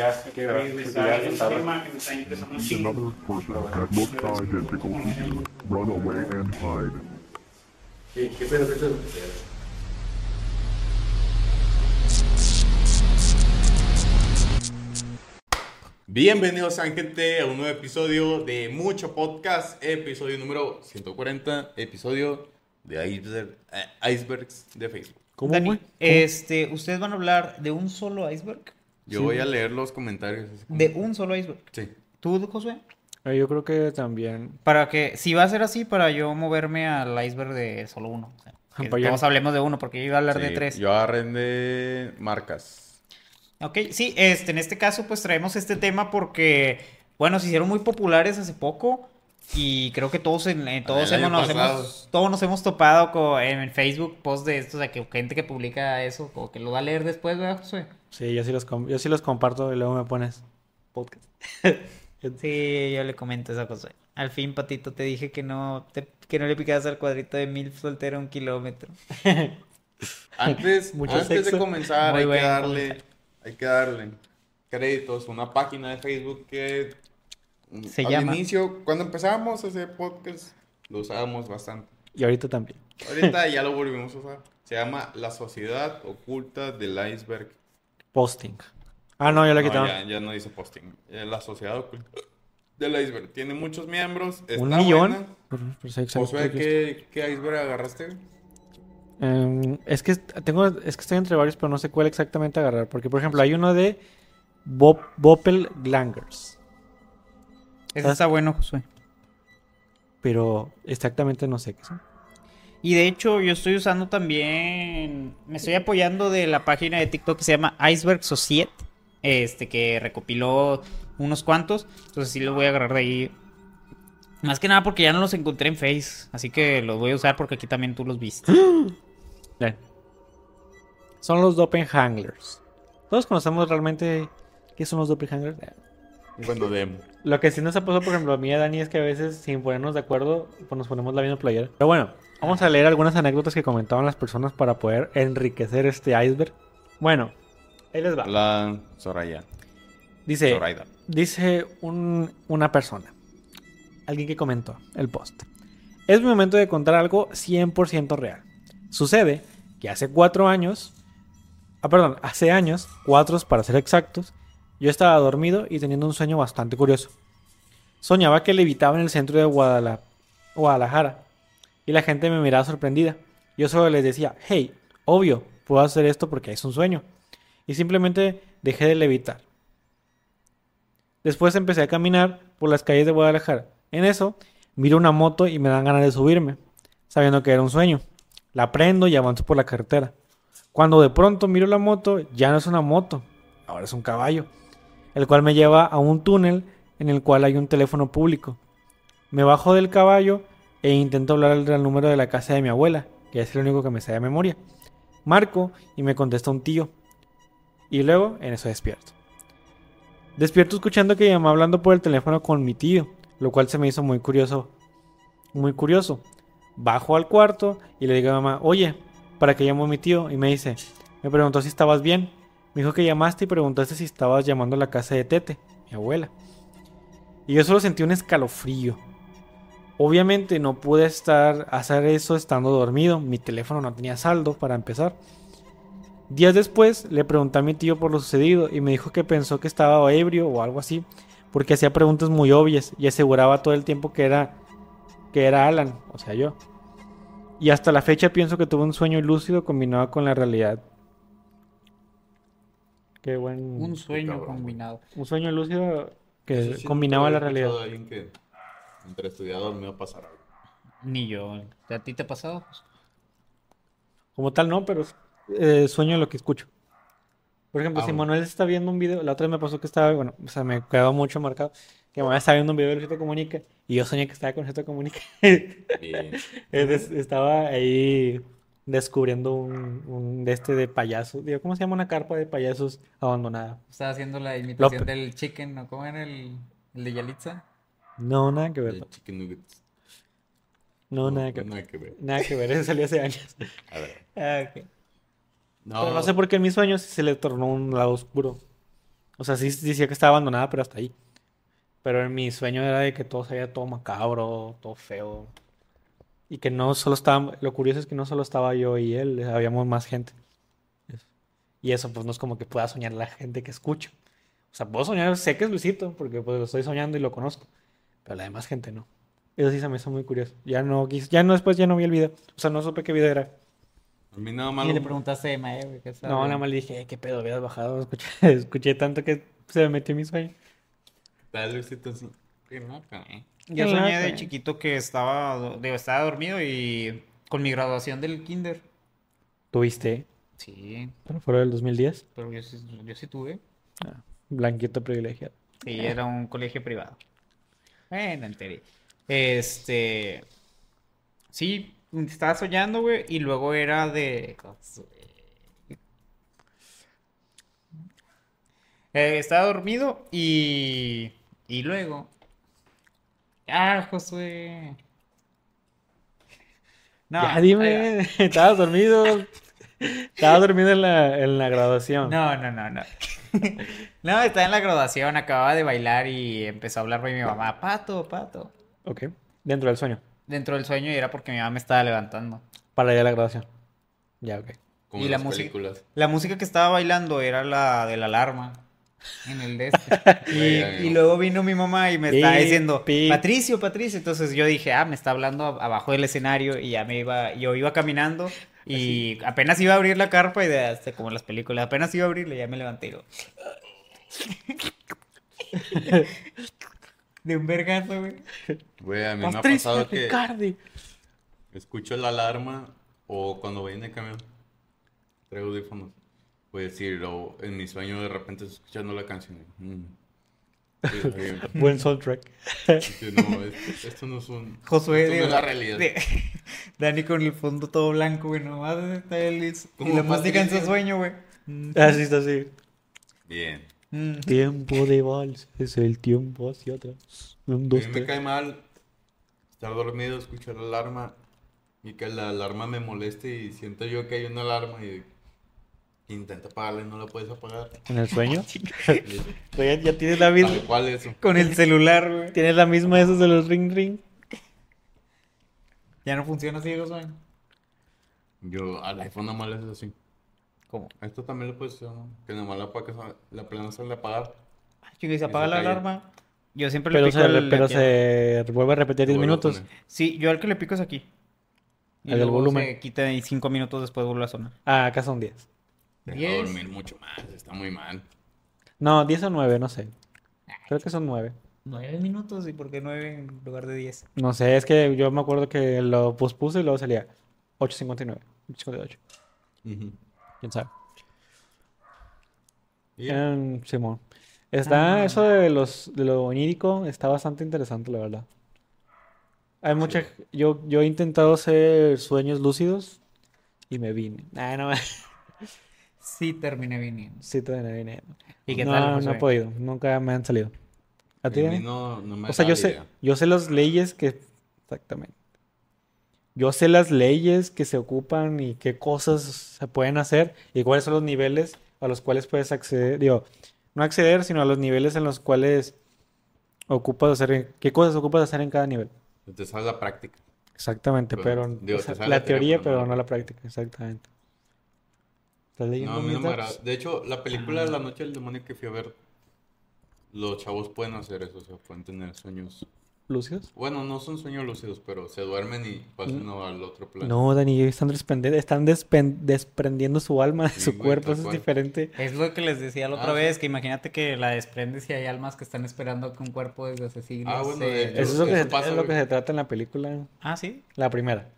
Ya, que regresar el tema que me está interesando un chingo. Another person that looks identical to you. Run away and hide. ¿Qué, qué pedo, qué pedo? Bienvenidos a gente a un nuevo episodio de Mucho Podcast, episodio número 140, episodio de Iceberg- eh, Icebergs de Facebook. ¿Cómo, Dani, este, ¿ustedes van a hablar de un solo iceberg? Yo voy a leer los comentarios. De un solo iceberg. Sí. ¿Tú, Josué? Eh, yo creo que también. Para que, si va a ser así, para yo moverme al iceberg de solo uno. O sea, que todos hablemos de uno, porque yo iba a hablar de tres. Yo agarré de marcas. Ok, sí, este, en este caso, pues traemos este tema porque, bueno, se hicieron muy populares hace poco. Y creo que todos, en, en- todos, hemos, nos hemos, todos nos hemos topado con, en Facebook post de esto, o sea, que gente que publica eso, o que lo va a leer después, ¿verdad, Josué? Sí, yo sí los, yo sí los comparto y luego me pones podcast. Sí, yo le comento esa cosa. Al fin, Patito, te dije que no, te- que no le picabas al cuadrito de mil soltero a un kilómetro. Antes, Mucho antes de comenzar, Muy hay que darle, comentario. hay que darle créditos a una página de Facebook que Se al llama- inicio, cuando empezábamos a hacer podcast, lo usábamos bastante. Y ahorita también. Ahorita ya lo volvimos a usar. Se llama La Sociedad Oculta del Iceberg. Posting. Ah, no, ya la No, quitaron. ya, ya no dice posting. Eh, La Sociedad Oculta del Iceberg. Tiene muchos miembros. Está Un millón. Josué, que ¿qué, ¿qué iceberg agarraste? Em, es que tengo, es que estoy entre varios, pero no sé cuál exactamente agarrar. Porque, por ejemplo, hay uno de Bop, Boppel Glangers. Eso está bueno, Josué. Pero exactamente no sé qué son. Y de hecho, yo estoy usando también. Me estoy apoyando de la página de TikTok que se llama Iceberg Society. Este, que recopiló unos cuantos. Entonces sí los voy a agarrar de ahí. Más que nada porque ya no los encontré en Face. Así que los voy a usar porque aquí también tú los viste. Son los Doppelhanglers. Todos conocemos realmente qué son los Doppelhanglers. Bueno, demo. Lo que sí nos ha pasado, por ejemplo, a mí y a Dani es que a veces, sin ponernos de acuerdo, pues nos ponemos la misma playera. Pero bueno, vamos a leer algunas anécdotas que comentaban las personas para poder enriquecer este iceberg. Bueno, ahí les va. La Soraya. Dice, Zoraida. dice un- una persona, alguien que comentó el post. Es mi momento de contar algo 100% real. Sucede que hace cuatro años, ah, perdón, hace años, cuatro para ser exactos, yo estaba dormido y teniendo un sueño bastante curioso. Soñaba que levitaba en el centro de Guadala- Guadalajara y la gente me miraba sorprendida. Yo solo les decía, hey, obvio, puedo hacer esto porque es un sueño. Y simplemente dejé de levitar. Después empecé a caminar por las calles de Guadalajara. En eso, miro una moto y me dan ganas de subirme, sabiendo que era un sueño. La prendo y avanzo por la carretera. Cuando de pronto miro la moto, ya no es una moto, ahora es un caballo, el cual me lleva a un túnel en el cual hay un teléfono público. Me bajo del caballo e intento hablar al número de la casa de mi abuela, que es el único que me sale de memoria. Marco y me contesta un tío. Y luego en eso despierto. Despierto escuchando que mi mamá hablando por el teléfono con mi tío, lo cual se me hizo muy curioso. Muy curioso. Bajo al cuarto y le digo a mamá, oye, ¿para qué llamó mi tío? Y me dice, me preguntó si estabas bien. Me dijo que llamaste y preguntaste si estabas llamando a la casa de Tete, mi abuela. Y yo solo sentí un escalofrío. Obviamente no pude estar hacer eso estando dormido. Mi teléfono no tenía saldo para empezar. Días después le pregunté a mi tío por lo sucedido y me dijo que pensó que estaba ebrio o algo así, porque hacía preguntas muy obvias y aseguraba todo el tiempo que era que era Alan, o sea, yo. Y hasta la fecha pienso que tuve un sueño lúcido combinado con la realidad. Qué buen Un sueño cabrón, combinado. un sueño lúcido que sí combinaba la realidad. de alguien que entre estudiador me va a pasar algo. Ni yo. ¿A ti te ha pasado? Como tal no, pero eh, sueño lo que escucho. Por ejemplo, Ah, si. Manuel está viendo un video, la otra vez me pasó que estaba, bueno, o sea, me quedó mucho marcado, que Manuel estaba viendo un video de Luisito Comunica y yo soñé que estaba con Luisito Comunica. Bien. Es- Estaba ahí descubriendo un, un de este de payasos, digo, ¿cómo se llama una carpa de payasos abandonada? Estaba haciendo la imitación del chicken, ¿no? ¿Cómo era el, el de Yalitza? No, nada que ver. De Chicken nuggets. No, nada que ver. Nada que ver. Nada que ver, eso salió hace años. A ver. Ah. No, Pero no sé por qué en mis sueños se le tornó un lado oscuro. O sea, sí sí decía que estaba abandonada, pero hasta ahí. Pero en mi sueño era de que todo se veía todo macabro, todo feo. Y que no solo estaba, lo curioso es que no solo estaba yo y él, habíamos más gente. Y eso pues no es como que pueda soñar la gente que escucho. O sea, puedo soñar, sé que es Luisito, porque pues lo estoy soñando y lo conozco. Pero la demás gente no. Eso sí se me hizo muy curioso. Ya no ya no después ya no vi el video. O sea, no supe qué video era. A mí nada más. Y le preguntaste a Emma, eh, güey, ¿qué No, nada más le dije, "Eh, qué pedo, habías bajado. Escuché, escuché tanto que se me metió en mi sueño. Tal vez sí Yo Qué soñé de eh. chiquito que estaba, digo, estaba dormido y con mi graduación del kinder. ¿Tuviste? Sí, Pero fuera del 2010. pero yo sí, yo sí tuve. Blanquito privilegiado. Sí, era un colegio privado. Bueno, enteré. Este. Sí, estaba soñando, güey, y luego era de. Eh, estaba dormido y. Y luego. Ah, Josué. No, ya dime, estabas dormido. Estabas dormido en la, en la graduación. No, no, no, no. No, estaba en la graduación, acababa de bailar y empezó a hablarme mi mamá, pato, pato. Ok. Dentro del sueño. Dentro del sueño y era porque mi mamá me estaba levantando. Para ir a la graduación. Ya, ok. Como Y en la las música- películas. La música que estaba bailando era la de la alarma en el de este. y, luego vino mi mamá y me estaba diciendo. Patricio, Patricio. Entonces yo dije, ah, me está hablando ab- abajo del escenario y ya me iba, yo iba caminando y apenas iba a abrir la carpa y de, hasta como en las películas, apenas iba a abrirle, ya me levanté y lo- De un vergazo, güey. Güey, a mí me ha pasado que Ricardi. escucho la alarma o cuando voy en el camión, traigo audífonos. Pues sí, luego en mi sueño de repente escuchando la canción. mm. Sí, Buen soundtrack. no, es- esto no es un. Josué, esto no digo, es la realidad. de- Dani con el fondo todo blanco, güey, nomás está él y, la música en su sueño, güey. Así está así. Bien. Mm. Tiempo de vals, es el tiempo hacia atrás. Un, A mí me tres. cae mal estar dormido, escuchar la alarma y que la alarma me moleste y siento yo que hay una alarma y intenta apagarla y no la puedes apagar. ¿En el sueño? Ya, ya tienes la misma. Tal cual eso. Con el celular, güey. Tienes la misma de esos de los ring ring. Ya no funciona así, Josué. Yo al iPhone nada más le haces así. ¿Cómo? A esto también le puedes hacer, ¿no? Que nada más la apagas, la plena sale a apagar. Chico, se apaga se la alarma. Yo siempre le Pero, pico se, al- pero aquí. se vuelve a repetir 10 Lo vuelvo a minutos. Sí, yo al que le pico es aquí. Y El del luego volumen. se quita y cinco minutos después vuelve a sonar. Ah, acá son 10. Deja Diez. dormir mucho más, está muy mal. No, 10 o 9, no sé. Creo que son 9. Nueve minutos y por qué nueve en lugar de diez. No sé, es que yo me acuerdo que lo pospuse y luego salía 8.59, 8.58. Ujú. ¿Quién sabe? Y ya. Em, Simón. Está eso de los de lo onírico, está bastante interesante, la verdad. Hay mucha yo yo he intentado hacer sueños lúcidos y me vine. Ah, no, Sí, terminé viniendo. sí te vine. ¿Y qué no, tal, no Josué? he podido, nunca me han salido. ¿A ti? A mí Dani? no, no me O sea, yo sé, yo sé las leyes que exactamente. Yo sé las leyes que se ocupan y qué cosas se pueden hacer y cuáles son los niveles a los cuales puedes acceder, digo, no acceder, sino a los niveles en los cuales ocupas hacer, qué cosas ocupas hacer en cada nivel. Te sale la práctica. Exactamente, Pero, pero digo, o sea, te sale la la teoría, teoría, pero no no la práctica, exactamente. ¿Estás leyendo No, a mí no me agrada. De hecho, la película La Noche del Demonio que fui a ver, los chavos pueden hacer eso, o sea, pueden tener sueños. ¿Lúcidos? Bueno, no son sueños lúcidos, pero se duermen y pasan al otro plano. No, Dani, están, están despen- desprendiendo su alma de Sí, su güey, cuerpo, eso es diferente. Es lo que les decía la otra Ah, sí. vez, que imagínate que la desprendes y hay almas que están esperando que un cuerpo desde hace siglos. Ah, bueno, de. Eso es lo que, eso se, pasa, es lo que se trata en la película. Ah, sí. La primera.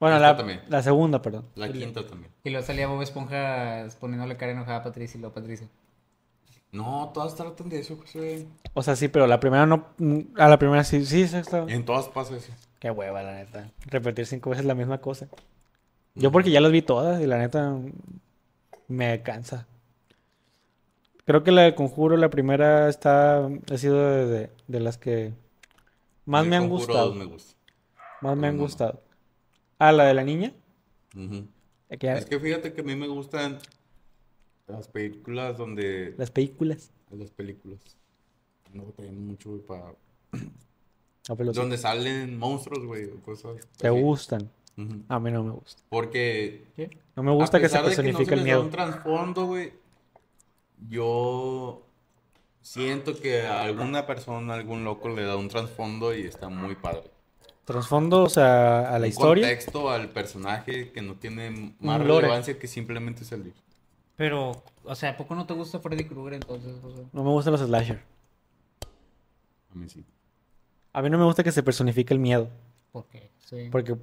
Bueno, la, también. la segunda, perdón. La quinta también. Y luego salía Bob Esponja poniéndole cara enojada a Patricia y luego Patricia. No, todas tratan de eso, José. O sea, sí, pero la primera no. A la primera sí, sí, sí, está. En todas pasa eso. Qué hueva, la neta. Repetir cinco veces la misma cosa. Yo porque ya las vi todas y la neta me cansa. Creo que la de Conjuro, la primera, está. Ha sido de, de- de las que más me han gustado. dos me gusta. Más me han gustado. Ah, la de la niña. Que Es que fíjate que a mí me gustan Las películas donde... Las películas. Las películas. No batallan mucho, güey, para... No, sí. Donde salen monstruos, güey, o cosas ¿Te así. gustan? A mí no me gusta. Porque No me gusta a que se de personifique no el se da miedo. un trasfondo, güey. Yo siento que a alguna persona, algún loco le da un trasfondo y está muy padre. Trasfondo, o sea, a la un historia. contexto al personaje que no tiene más relevancia que simplemente salir. Pero, o sea, ¿a poco no te gusta Freddy Krueger entonces? O sea, No me gustan los slasher. A mí sí. A mí no me gusta que se personifique el miedo. ¿por qué? Sí. Porque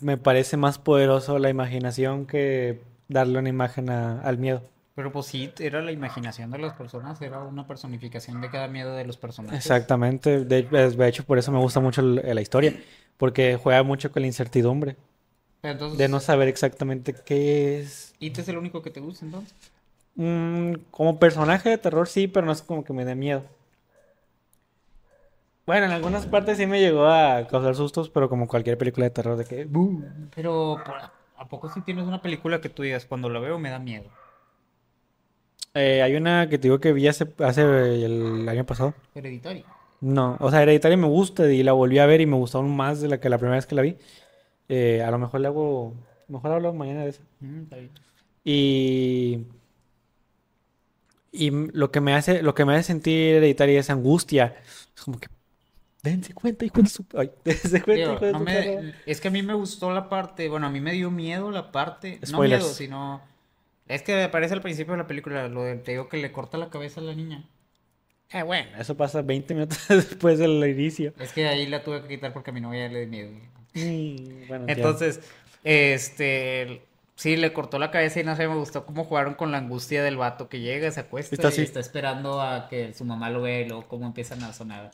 me parece más poderoso la imaginación que darle una imagen a- al miedo. Pero pues sí, era la imaginación de las personas, era una personificación de cada miedo de los personajes. Exactamente. De, de hecho, por eso me gusta mucho el- la historia. Porque juega mucho con la incertidumbre. Entonces, De no saber exactamente qué es. ¿It es el único que te gusta entonces? Mm, como personaje de terror sí, pero no es como que me dé miedo. Bueno, en algunas partes sí me llegó a causar sustos, pero como cualquier película de terror de que... Pero, ¿por- ¿a poco si tienes una película que tú digas, cuando la veo me da miedo? Eh, hay una que te digo que vi hace, hace el año pasado. Hereditario. No, o sea, Hereditaria me gusta y la volví a ver y me gustó aún más de la que la primera vez que la vi. Eh, a lo mejor le hago... Mejor hablo mañana de eso. Mm, está bien. Y... Y lo que me hace, lo que me hace sentir Hereditaria es angustia. Es como que... Dense cuenta, hijo de su... Ay, dense cuenta, hijo de no su me- perra. es que a mí me gustó la parte, bueno, a mí me dio miedo la parte, no miedo, sino es que aparece al principio de la película lo de, te digo que le corta la cabeza a la niña. Ah, bueno, eso pasa 20 minutos después del inicio. Es que ahí la tuve que quitar porque a mi novia le dio miedo. Mm, bueno, ya. Entonces, este, sí, le cortó la cabeza y no sé, me gustó cómo jugaron con la angustia del vato que llega, se acuesta Está y así. está esperando a que su mamá lo vea y luego cómo empiezan a sonar.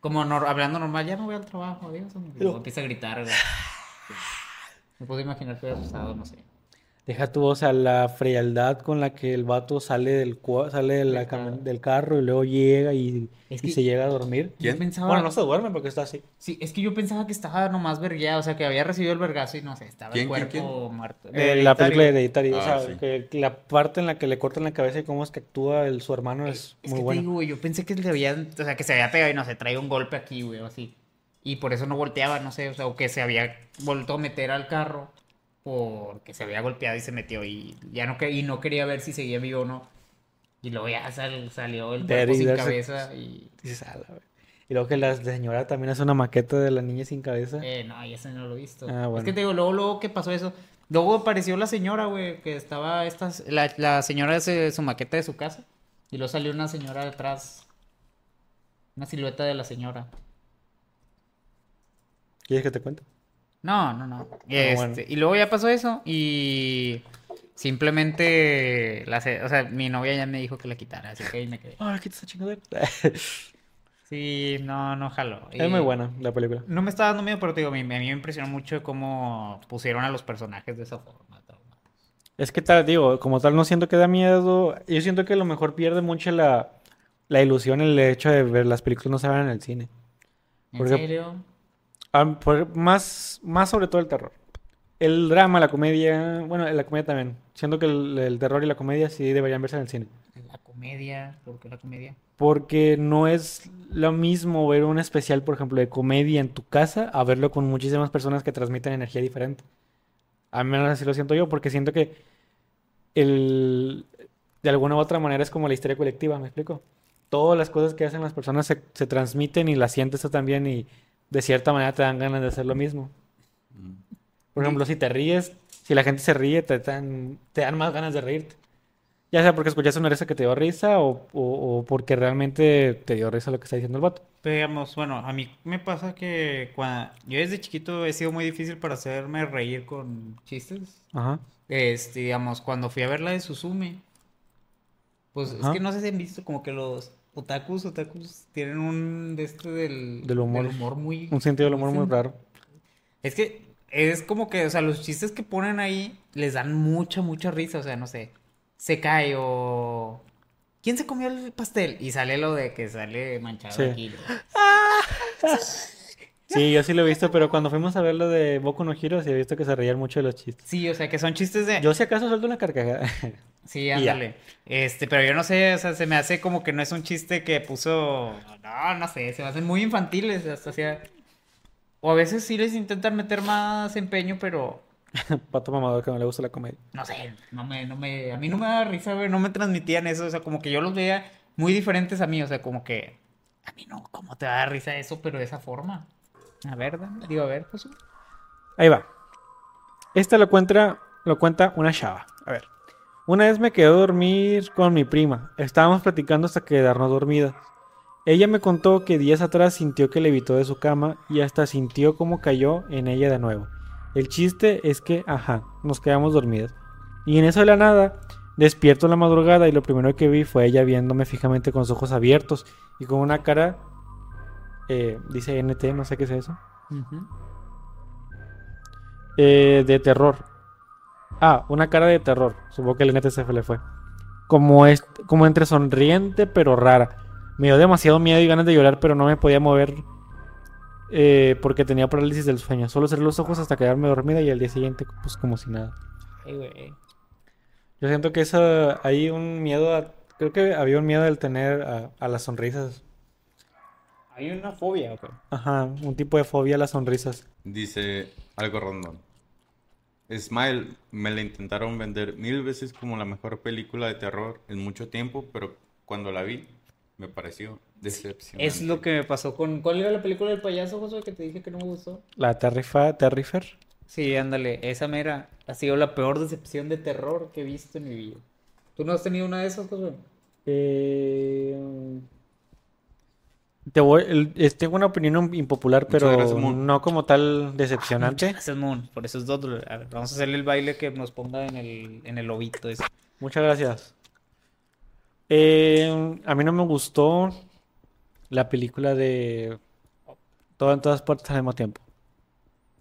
Como nor- hablando normal, ya no voy al trabajo, adiós. Empieza a gritar, güey. Me puedo imaginar que hubiera pasado, no sé. Deja tu, o sea, la frialdad con la que el vato sale del, sale de la Del carro. y luego llega y, Es y se llega a dormir. Yo pensaba, Bueno, no se duerme porque está así. sí, es que yo pensaba que estaba nomás vergueado, o sea, que había recibido el vergazo y no sé, estaba ¿Quién, el quién, cuerpo muerto. Eh, la película de Hereditario, o Ah, sea, sí. que la parte en la que le cortan la cabeza y cómo es que actúa el, su hermano es, Es muy que buena. te digo, güey, yo pensé que le habían, o sea, que se había pegado y no sé, traía un golpe aquí, güey, o así. Y por eso no volteaba, no sé, o sea, o que se había vuelto a meter al carro porque se había golpeado y se metió y ya no, y no quería ver si seguía vivo o no. Y luego ya sal- salió el cuerpo sin cabeza y... Y luego que la señora también hace una maqueta de la niña sin cabeza. Eh, no, ya ese no lo he visto. Ah, Es que te digo, luego, luego que pasó eso. Luego apareció la señora, güey, que estaba esta, la, la señora hace su maqueta de su casa. Y luego salió una señora detrás. Una silueta de la señora. ¿Quieres que te cuente? No, no, no. Ah, Este, bueno. Y luego ya pasó eso y simplemente, la, o sea, mi novia ya me dijo que la quitara, así que ahí me quedé. Ah, quita esa chingadera. Sí, no, no jaló. es muy buena la película. No me está dando miedo, pero te digo, a mí, a mí me impresionó mucho cómo pusieron a los personajes de esa forma. Es que tal, digo, como tal no siento que da miedo. Yo siento que a lo mejor pierde mucho la, la ilusión el hecho de ver las películas no se van en el cine. ¿En Porque- serio? Ah, por- más, más sobre todo el terror. El drama, la comedia, bueno, la comedia también. Siento que el, el terror y la comedia sí deberían verse en el cine. La comedia, ¿por qué la comedia? Porque no es lo mismo ver un especial, por ejemplo, de comedia en tu casa a verlo con muchísimas personas que transmiten energía diferente. A menos así lo siento yo, porque siento que el, de alguna u otra manera es como la historia colectiva, ¿me explico? Todas las cosas que hacen las personas se, se transmiten y las sientes tú también y de cierta manera te dan ganas de hacer lo mismo. Por ejemplo, si te ríes, si la gente se ríe, te dan, te dan más ganas de reírte. Ya sea porque escuchaste una risa que te dio risa o, o- o porque realmente te dio risa lo que está diciendo el vato. Veamos, bueno, a mí me pasa que cuando yo desde chiquito he sido muy difícil para hacerme reír con chistes. Ajá. Este, digamos, cuando fui a ver la de Suzume, pues es que no sé si han visto como que los otakus, otakus tienen un de este del, Del humor. muy Un sentido del humor muy raro. Es que es como que, o sea, los chistes que ponen ahí les dan mucha, mucha risa, o sea, no sé, se cae o ¿quién se comió el pastel? Y sale lo de que sale manchado Sí. aquí. Sí, yo sí lo he visto, pero cuando fuimos a ver lo de Boku no Hero, sí he visto que se reían mucho de los chistes. Sí, o sea, que son chistes de... Yo si acaso suelto una carcajada. Sí, ándale. Este, pero yo no sé, o sea, se me hace como que no es un chiste que puso. No, no sé, se me hacen muy infantiles, hasta hacía. O a veces sí les intentan meter más empeño, pero Pato mamador que no le gusta la comedia. no sé, no me, no me, a mí no me da risa, güey, no me transmitían eso, o sea, como que yo los veía muy diferentes a mí, o sea, como que a mí no, ¿cómo te va a dar risa eso, pero de esa forma? A ver, dame, digo, a ver, pues. Ahí va. Esta lo cuenta, lo cuenta una chava. A ver. Una vez me quedé a dormir con mi prima. Estábamos platicando hasta quedarnos dormidas. Ella me contó que días atrás sintió que levitó de su cama y hasta sintió como cayó en ella de nuevo. El chiste es que, ajá, nos quedamos dormidas. Y en eso de la nada, despierto la madrugada y lo primero que vi fue ella viéndome fijamente con los ojos abiertos y con una cara, eh, dice NT, no sé qué es eso. Eh, de terror. Ah, una cara de terror. Supongo que el NT se le fue. Como, es, como entre sonriente pero rara. Me dio demasiado miedo y ganas de llorar, pero no me podía mover eh, porque tenía parálisis del sueño. Solo cerré los ojos hasta quedarme dormida y al día siguiente, pues como si nada. Ay, güey. Yo siento que eso, hay un miedo a... Creo que había un miedo del tener a, a las sonrisas. Hay una fobia, ok. Ajá, un tipo de fobia a las sonrisas. Dice algo random. Smile me la intentaron vender mil veces como la mejor película de terror en mucho tiempo, pero cuando la vi me pareció decepcionante. Es lo que me pasó con. ¿Cuál era la película del payaso, Josué, que te dije que no me gustó? La Terrifa, Terrifer. Sí, ándale, esa mera ha sido la peor decepción de terror que he visto en mi vida. ¿Tú no has tenido una de esas, Josué? Eh, te voy, el- es- tengo una opinión impopular, pero gracias, no como tal decepcionante. Gracias, Moon. Por eso es dos. A ver, vamos a hacerle el baile que nos ponga en el, en el lobito ese. Muchas gracias. Eh, a mí no me gustó la película de Todo en todas partes al mismo tiempo.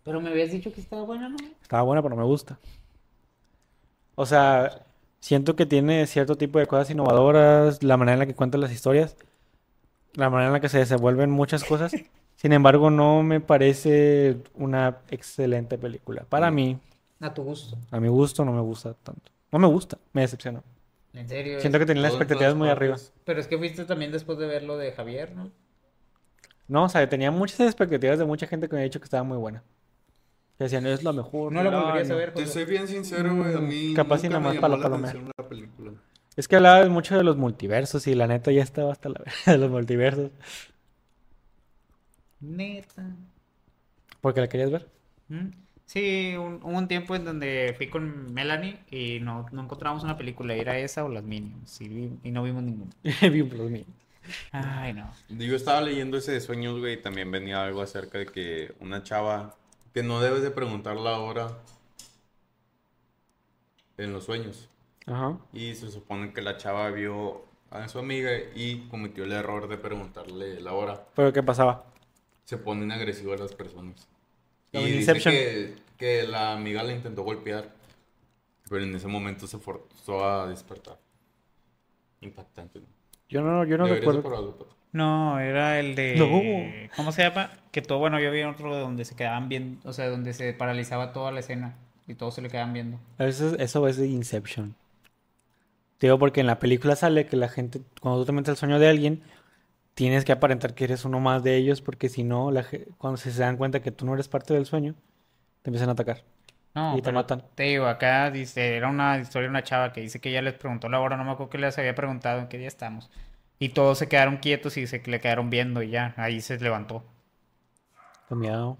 Pero me habías dicho que estaba buena, ¿no? Estaba buena, pero no me gusta. O sea, siento que tiene cierto tipo de cosas innovadoras, la manera en la que cuentan las historias, la manera en la que se desenvuelven muchas cosas. Sin embargo, no me parece una excelente película. Para mí, A tu gusto. a mi gusto, no me gusta tanto. No me gusta, me decepcionó. En serio. Siento que tenía las expectativas muy arriba. Pero es que fuiste también después de ver lo de Javier, ¿no? No, o sea, tenía muchas expectativas de mucha gente que me ha dicho que estaba muy buena. Que decían, es lo mejor. No la no, volverías a no". ver, Te José. soy bien sincero, güey. A mí Capaz y nada más para la la película. Es que hablaba mucho de los multiversos y la neta ya estaba hasta la verga de los multiversos. Neta. Porque la querías ver. ¿Mm? Sí, un- hubo un tiempo en donde fui con Melanie y no, no encontramos una película. Era esa o las Minions. Y, vi- y no vimos ninguna. Vi un plus mío. Ay, no. Yo estaba leyendo ese de sueños, güey, y también venía algo acerca de que una chava que no debes de preguntar la hora en los sueños. Ajá. Y se supone que la chava vio a su amiga y cometió el error de preguntarle la hora. Pero ¿qué pasaba? Se ponen agresivas las personas. Y Como en dice Inception. que, que la amiga la intentó golpear, pero en ese momento se forzó a despertar. Impactante. ¿no? Yo no, yo no recuerdo. No, era el de... No. ¿Cómo se llama? Que todo, bueno, yo vi otro donde se quedaban viendo, o sea, donde se paralizaba toda la escena y todos se le quedaban viendo. Eso, eso es de Inception. Te digo porque en la película sale que la gente, cuando tú te metes al sueño de alguien, tienes que aparentar que eres uno más de ellos porque si no, la cuando se dan cuenta que tú no eres parte del sueño, te empiezan a atacar. No, Y te matan. Te digo, acá dice, era una historia de una chava que dice que ella les preguntó la hora, no me acuerdo que les había preguntado en qué día estamos. Y todos se quedaron quietos y se le quedaron viendo y ya, ahí se levantó. Qué miedo.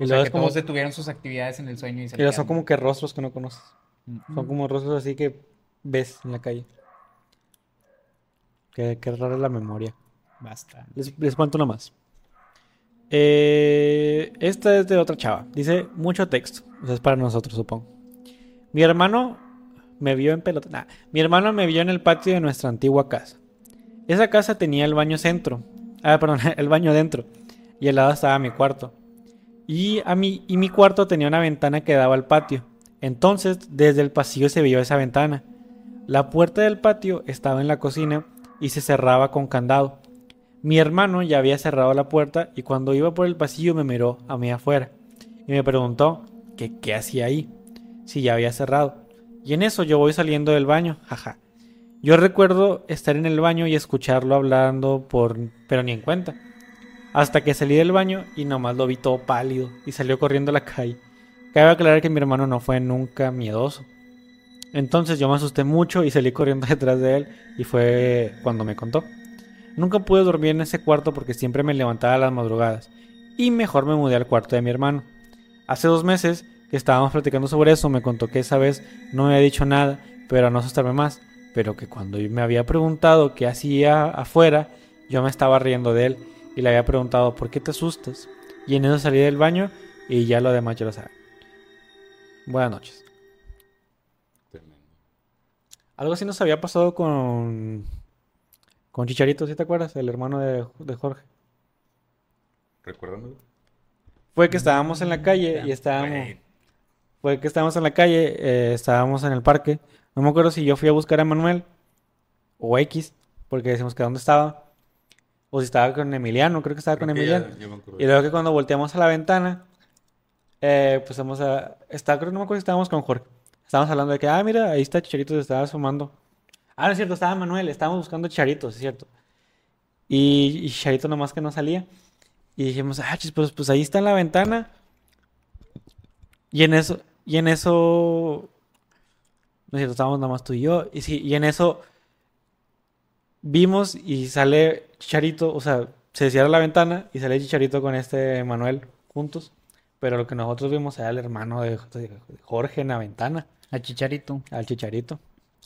Y O sea, que es como, todos detuvieron sus actividades en el sueño y se y le son como que rostros que no conoces. Son como rostros así que ves en la calle. Qué, qué rara es la memoria. Basta. Les, les cuento una más. Eh, esta es de otra chava. Dice mucho texto. O sea, es para nosotros, supongo. Mi hermano me vio en pelota. nah, Mi hermano me vio en el patio de nuestra antigua casa. Esa casa tenía el baño centro. Ah, perdón, el baño dentro. Y al lado estaba mi cuarto. Y, a mí, y mi cuarto tenía una ventana que daba al patio. Entonces, desde el pasillo se veía esa ventana. La puerta del patio estaba en la cocina y se cerraba con candado. Mi hermano ya había cerrado la puerta y cuando iba por el pasillo me miró a mí afuera y me preguntó que qué hacía ahí, si ya había cerrado. Y en eso yo voy saliendo del baño, jaja. Yo recuerdo estar en el baño y escucharlo hablando por... pero ni en cuenta. Hasta que salí del baño y nomás lo vi todo pálido y salió corriendo a la calle. Cabe aclarar que mi hermano no fue nunca miedoso. Entonces yo me asusté mucho y salí corriendo detrás de él y fue cuando me contó. Nunca pude dormir en ese cuarto porque siempre me levantaba a las madrugadas y mejor me mudé al cuarto de mi hermano. Hace dos meses que estábamos platicando sobre eso me contó que esa vez no me había dicho nada, pero a no asustarme más, pero que cuando me había preguntado qué hacía afuera, yo me estaba riendo de él y le había preguntado ¿por qué te asustas? Y en eso salí del baño y ya lo demás ya lo saben. Buenas noches. Algo así nos había pasado con. Con Chicharito, ¿sí te acuerdas? El hermano de, de Jorge. ¿Recuérdamelo? Fue que estábamos en la calle y estábamos. Fue que estábamos en la calle, eh, estábamos en el parque. No me acuerdo si yo fui a buscar a Manuel o X, porque decimos que dónde estaba. O si estaba con Emiliano, creo que estaba creo con que Emiliano. ya. Y luego que cuando volteamos a la ventana, eh, pues vamos a... Está, creo que no me acuerdo si estábamos con Jorge. Estábamos hablando de que, ah, mira, ahí está Chicharito, se estaba asomando. Ah, no es cierto, estaba Manuel, estábamos buscando Chicharito, es cierto. Y, y Chicharito nomás que no salía. Y dijimos, ah, chis, pues, pues ahí está en la ventana. Y en eso, y en eso... No es cierto, estábamos nada más tú y yo. Y sí, y en eso vimos y sale Chicharito, o sea, se cierra la ventana y sale Chicharito con este Manuel juntos. Pero lo que nosotros vimos era el hermano de Jorge en la ventana, A Chicharito. al Chicharito.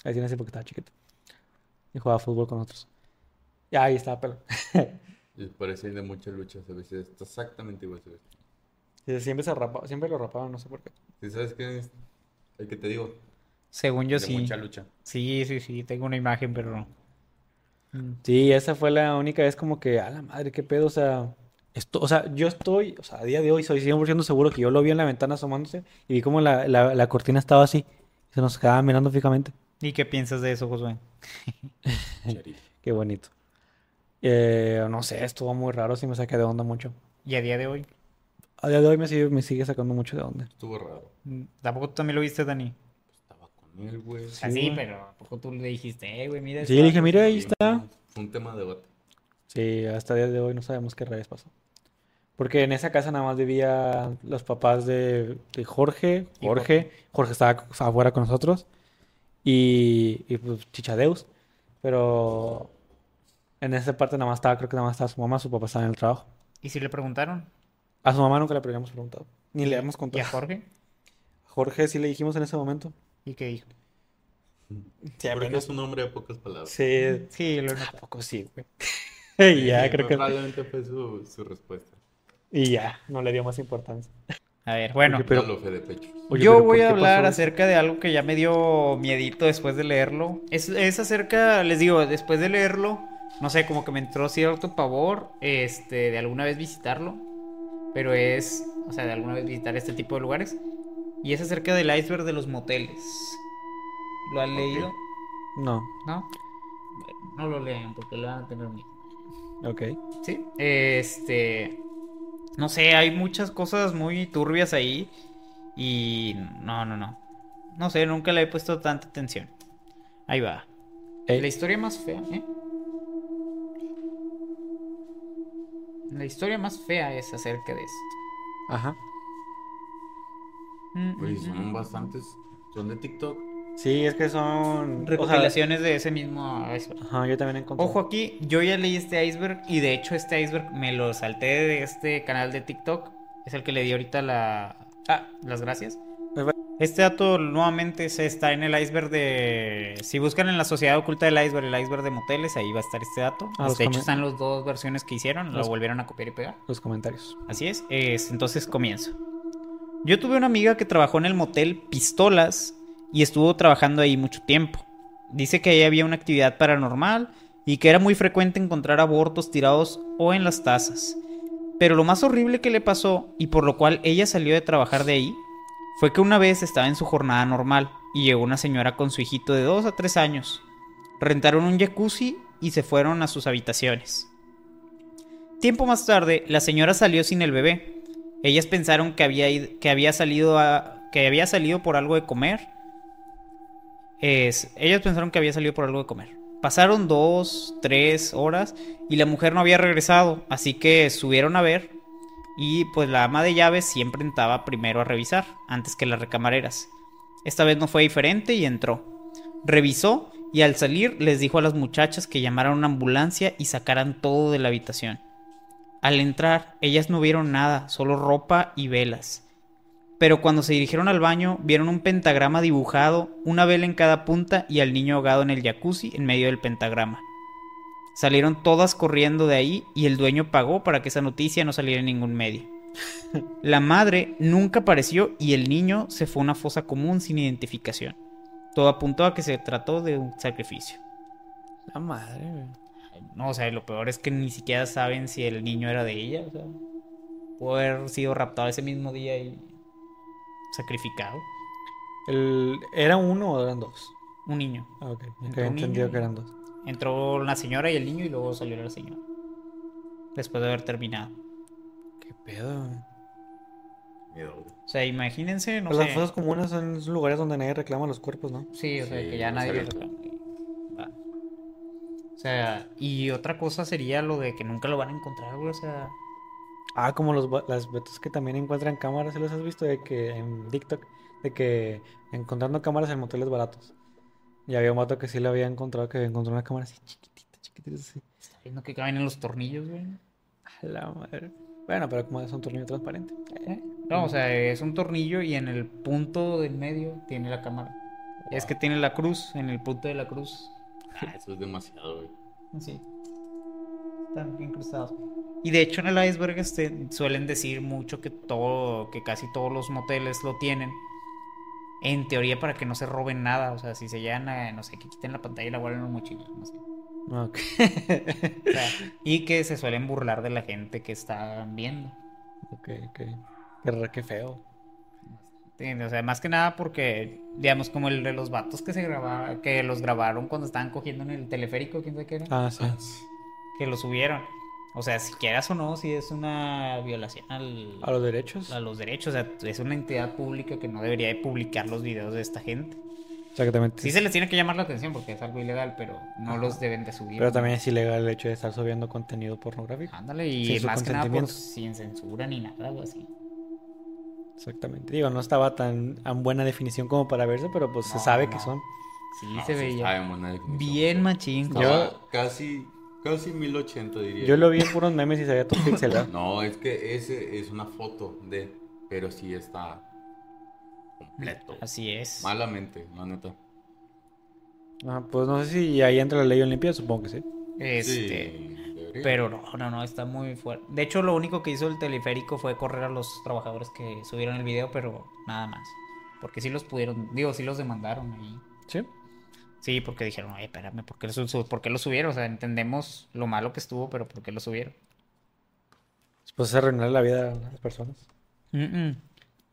Ahí tiene así porque estaba chiquito. Y jugaba fútbol con nosotros. Y ahí estaba pelo. Y parece de mucha lucha, se está exactamente igual. se Siempre se rapaba, siempre lo rapaban, no sé por qué. ¿Sí sabes qué es? El que te digo, Según yo de sí. mucha lucha. Sí, sí, sí. Tengo una imagen, pero. Sí, esa fue la única vez como que, a la madre, qué pedo, o sea, esto, o sea, yo estoy, o sea, a día de hoy soy 100% seguro que yo lo vi en la ventana asomándose y vi como la, la, la cortina estaba así, se nos quedaba mirando fijamente. ¿Y qué piensas de eso, Josué? Qué bonito. Eh, no sé, estuvo muy raro, sí me saqué de onda mucho. ¿Y a día de hoy? A día de hoy me sigue, me sigue sacando mucho de onda. Estuvo raro. Mm, ¿Tampoco tú también lo viste, Dani? Estaba con él, güey. Así, güey. pero ¿a poco tú le dijiste, eh, güey, mira Sí, le dije, mira, ahí está. Fue un tema de debate. Sí, hasta el día de hoy no sabemos qué rayos pasó. Porque en esa casa nada más vivían los papás de, de Jorge. Y Jorge. Jorge estaba afuera con nosotros. Y, y pues Chichadeus. Pero en esa parte nada más estaba, creo que nada más estaba su mamá, su papá estaba en el trabajo. ¿Y si le preguntaron? A su mamá nunca le habíamos preguntado. Ni le hemos ¿Y contado. a Jorge? Jorge sí le dijimos en ese momento. ¿Y qué dijo? Sí, Porque es un hombre de pocas palabras. Sí, Sí, lo ¿a poco sí, güey? y ya, Sí, creo que... Probablemente fue su, su respuesta. Y ya, no le dio más importancia. A ver, bueno. Porque- Pero- Pero lo fe de pecho. Oye, Yo pero voy ¿por a hablar acerca de algo que ya me dio miedito después de leerlo. Es, es acerca, les digo, después de leerlo, no sé, como que me entró cierto pavor este, de alguna vez visitarlo. Pero es, o sea, de alguna vez visitar este tipo de lugares. Y es acerca del iceberg de los moteles. ¿Lo han leído? No, ¿No? No lo leen porque le van a tener miedo. ok. Sí. Este. No sé, hay muchas cosas muy turbias ahí. Y. No, no, no. No sé, nunca le he puesto tanta atención. Ahí va. Ey. La historia más fea, ¿eh? La historia más fea es acerca de esto. Ajá. Mm, Oye, mm, son mm. bastantes. Son de TikTok. Sí, es que son... o sea, Recopilaciones de ese mismo iceberg. Ajá, yo también encontré. Ojo aquí, yo ya leí este iceberg y de hecho este iceberg me lo salté de este canal de TikTok. Es el que le di ahorita la... ah, las gracias. Este dato nuevamente se está en el iceberg de... Si buscan en la sociedad oculta del iceberg, el iceberg de moteles, ahí va a estar este dato. Ah, de hecho están las dos versiones que hicieron, lo volvieron a copiar y pegar. Los comentarios. Así es. es- entonces comienzo. Yo tuve una amiga que trabajó en el motel Pistolas y estuvo trabajando ahí mucho tiempo. Dice que ahí había una actividad paranormal y que era muy frecuente encontrar abortos tirados o en las tazas. Pero lo más horrible que le pasó y por lo cual ella salió de trabajar de ahí fue que una vez estaba en su jornada normal y llegó una señora con su hijito de 2 a 3 años. Rentaron un jacuzzi y se fueron a sus habitaciones. Tiempo más tarde, la señora salió sin el bebé. Ellas pensaron que había, id- que había salido que había salido por algo de comer. Es, ellas pensaron que había salido por algo de comer. Pasaron dos, tres horas y la mujer no había regresado, así que subieron a ver y pues la ama de llaves siempre entraba primero a revisar, antes que las recamareras. Esta vez no fue diferente y entró. Revisó y al salir les dijo a las muchachas que llamaran una ambulancia y sacaran todo de la habitación. Al entrar, ellas no vieron nada, solo ropa y velas. Pero cuando se dirigieron al baño, vieron un pentagrama dibujado, una vela en cada punta y al niño ahogado en el jacuzzi en medio del pentagrama. Salieron todas corriendo de ahí y el dueño pagó para que esa noticia no saliera en ningún medio. La madre nunca apareció y el niño se fue a una fosa común sin identificación. Todo apuntó a que se trató de un sacrificio. La madre. No, o sea, lo peor es que ni siquiera saben si el niño era de ella. O sea, pudo haber sido raptado ese mismo día y sacrificado. El... ¿Era uno o eran dos? Un niño. Ah, ok. Entendido que eran dos. Entró la señora y el niño y luego salió la señora. Después de haber terminado. ¿Qué pedo? Miedo. O sea, imagínense, no Pues sé. las fosas comunes son lugares donde nadie reclama los cuerpos, ¿no? Sí, o sea, que ya nadie reclama. O sea, y otra cosa sería lo de que nunca lo van a encontrar, güey. O sea, Ah, como los, las betas que también encuentran cámaras, ¿se los has visto? De que en TikTok, de que encontrando cámaras en moteles baratos. Y había un vato que sí le había encontrado, que había encontrado una cámara así chiquitita, chiquitita, así. está viendo que caben en los tornillos, güey. A la madre. Bueno, pero como es un tornillo transparente. ¿Eh? No, o sea, es un tornillo y en el punto del medio tiene la cámara. Es que tiene la cruz, en el punto de la cruz. Ah, eso es demasiado, güey. Sí. Están bien cruzados. Y de hecho en el iceberg este, suelen decir mucho que todo, que casi todos los moteles lo tienen. En teoría para que no se roben nada. O sea, si se llegan a, no sé, que quiten la pantalla y la guarden en un mochila. No sé. Ok. O sea, y que se suelen burlar de la gente que está viendo. ok, ok. Qué, feo. ¿Entiendes? O sea, más que nada porque, digamos, como el de los vatos que se grababa, que los grabaron cuando estaban cogiendo en el teleférico, quién sabe qué era, Ah, sí. que lo subieron. O sea, si quieras o no, si es una violación al, A los derechos. a los derechos. O sea, es una entidad pública que no debería de publicar los videos de esta gente. Exactamente. Sí se les tiene que llamar la atención porque es algo ilegal, pero no Ajá. los deben de subir. Pero también es ilegal el hecho de estar subiendo contenido pornográfico. Ándale, y más que nada por, consentimiento. sin censura ni nada o así. Exactamente. Digo, no estaba tan en buena definición como para verse, pero pues se sabe no. que son. Sí, No, se veía bien machín. Yo- casi, casi 1080 diría. Yo lo vi en puros memes y se veía todo pixelado. No, es que ese es una foto de, pero sí está completo. Así es. Malamente, la neta. Ah, pues no sé si ahí entra la ley olimpia, supongo que sí. Este, Sí, pero no, no, no, está muy fuerte. De hecho, lo único que hizo el teleférico fue correr a los trabajadores que subieron el video, pero nada más. Porque sí los pudieron, digo, sí los demandaron ahí. Sí. Sí, porque dijeron, oye, espérame, ¿por qué, lo, por qué lo subieron? O sea, entendemos lo malo que estuvo, pero ¿por qué lo subieron? Pues es arruinar la vida a las personas. Mm-mm.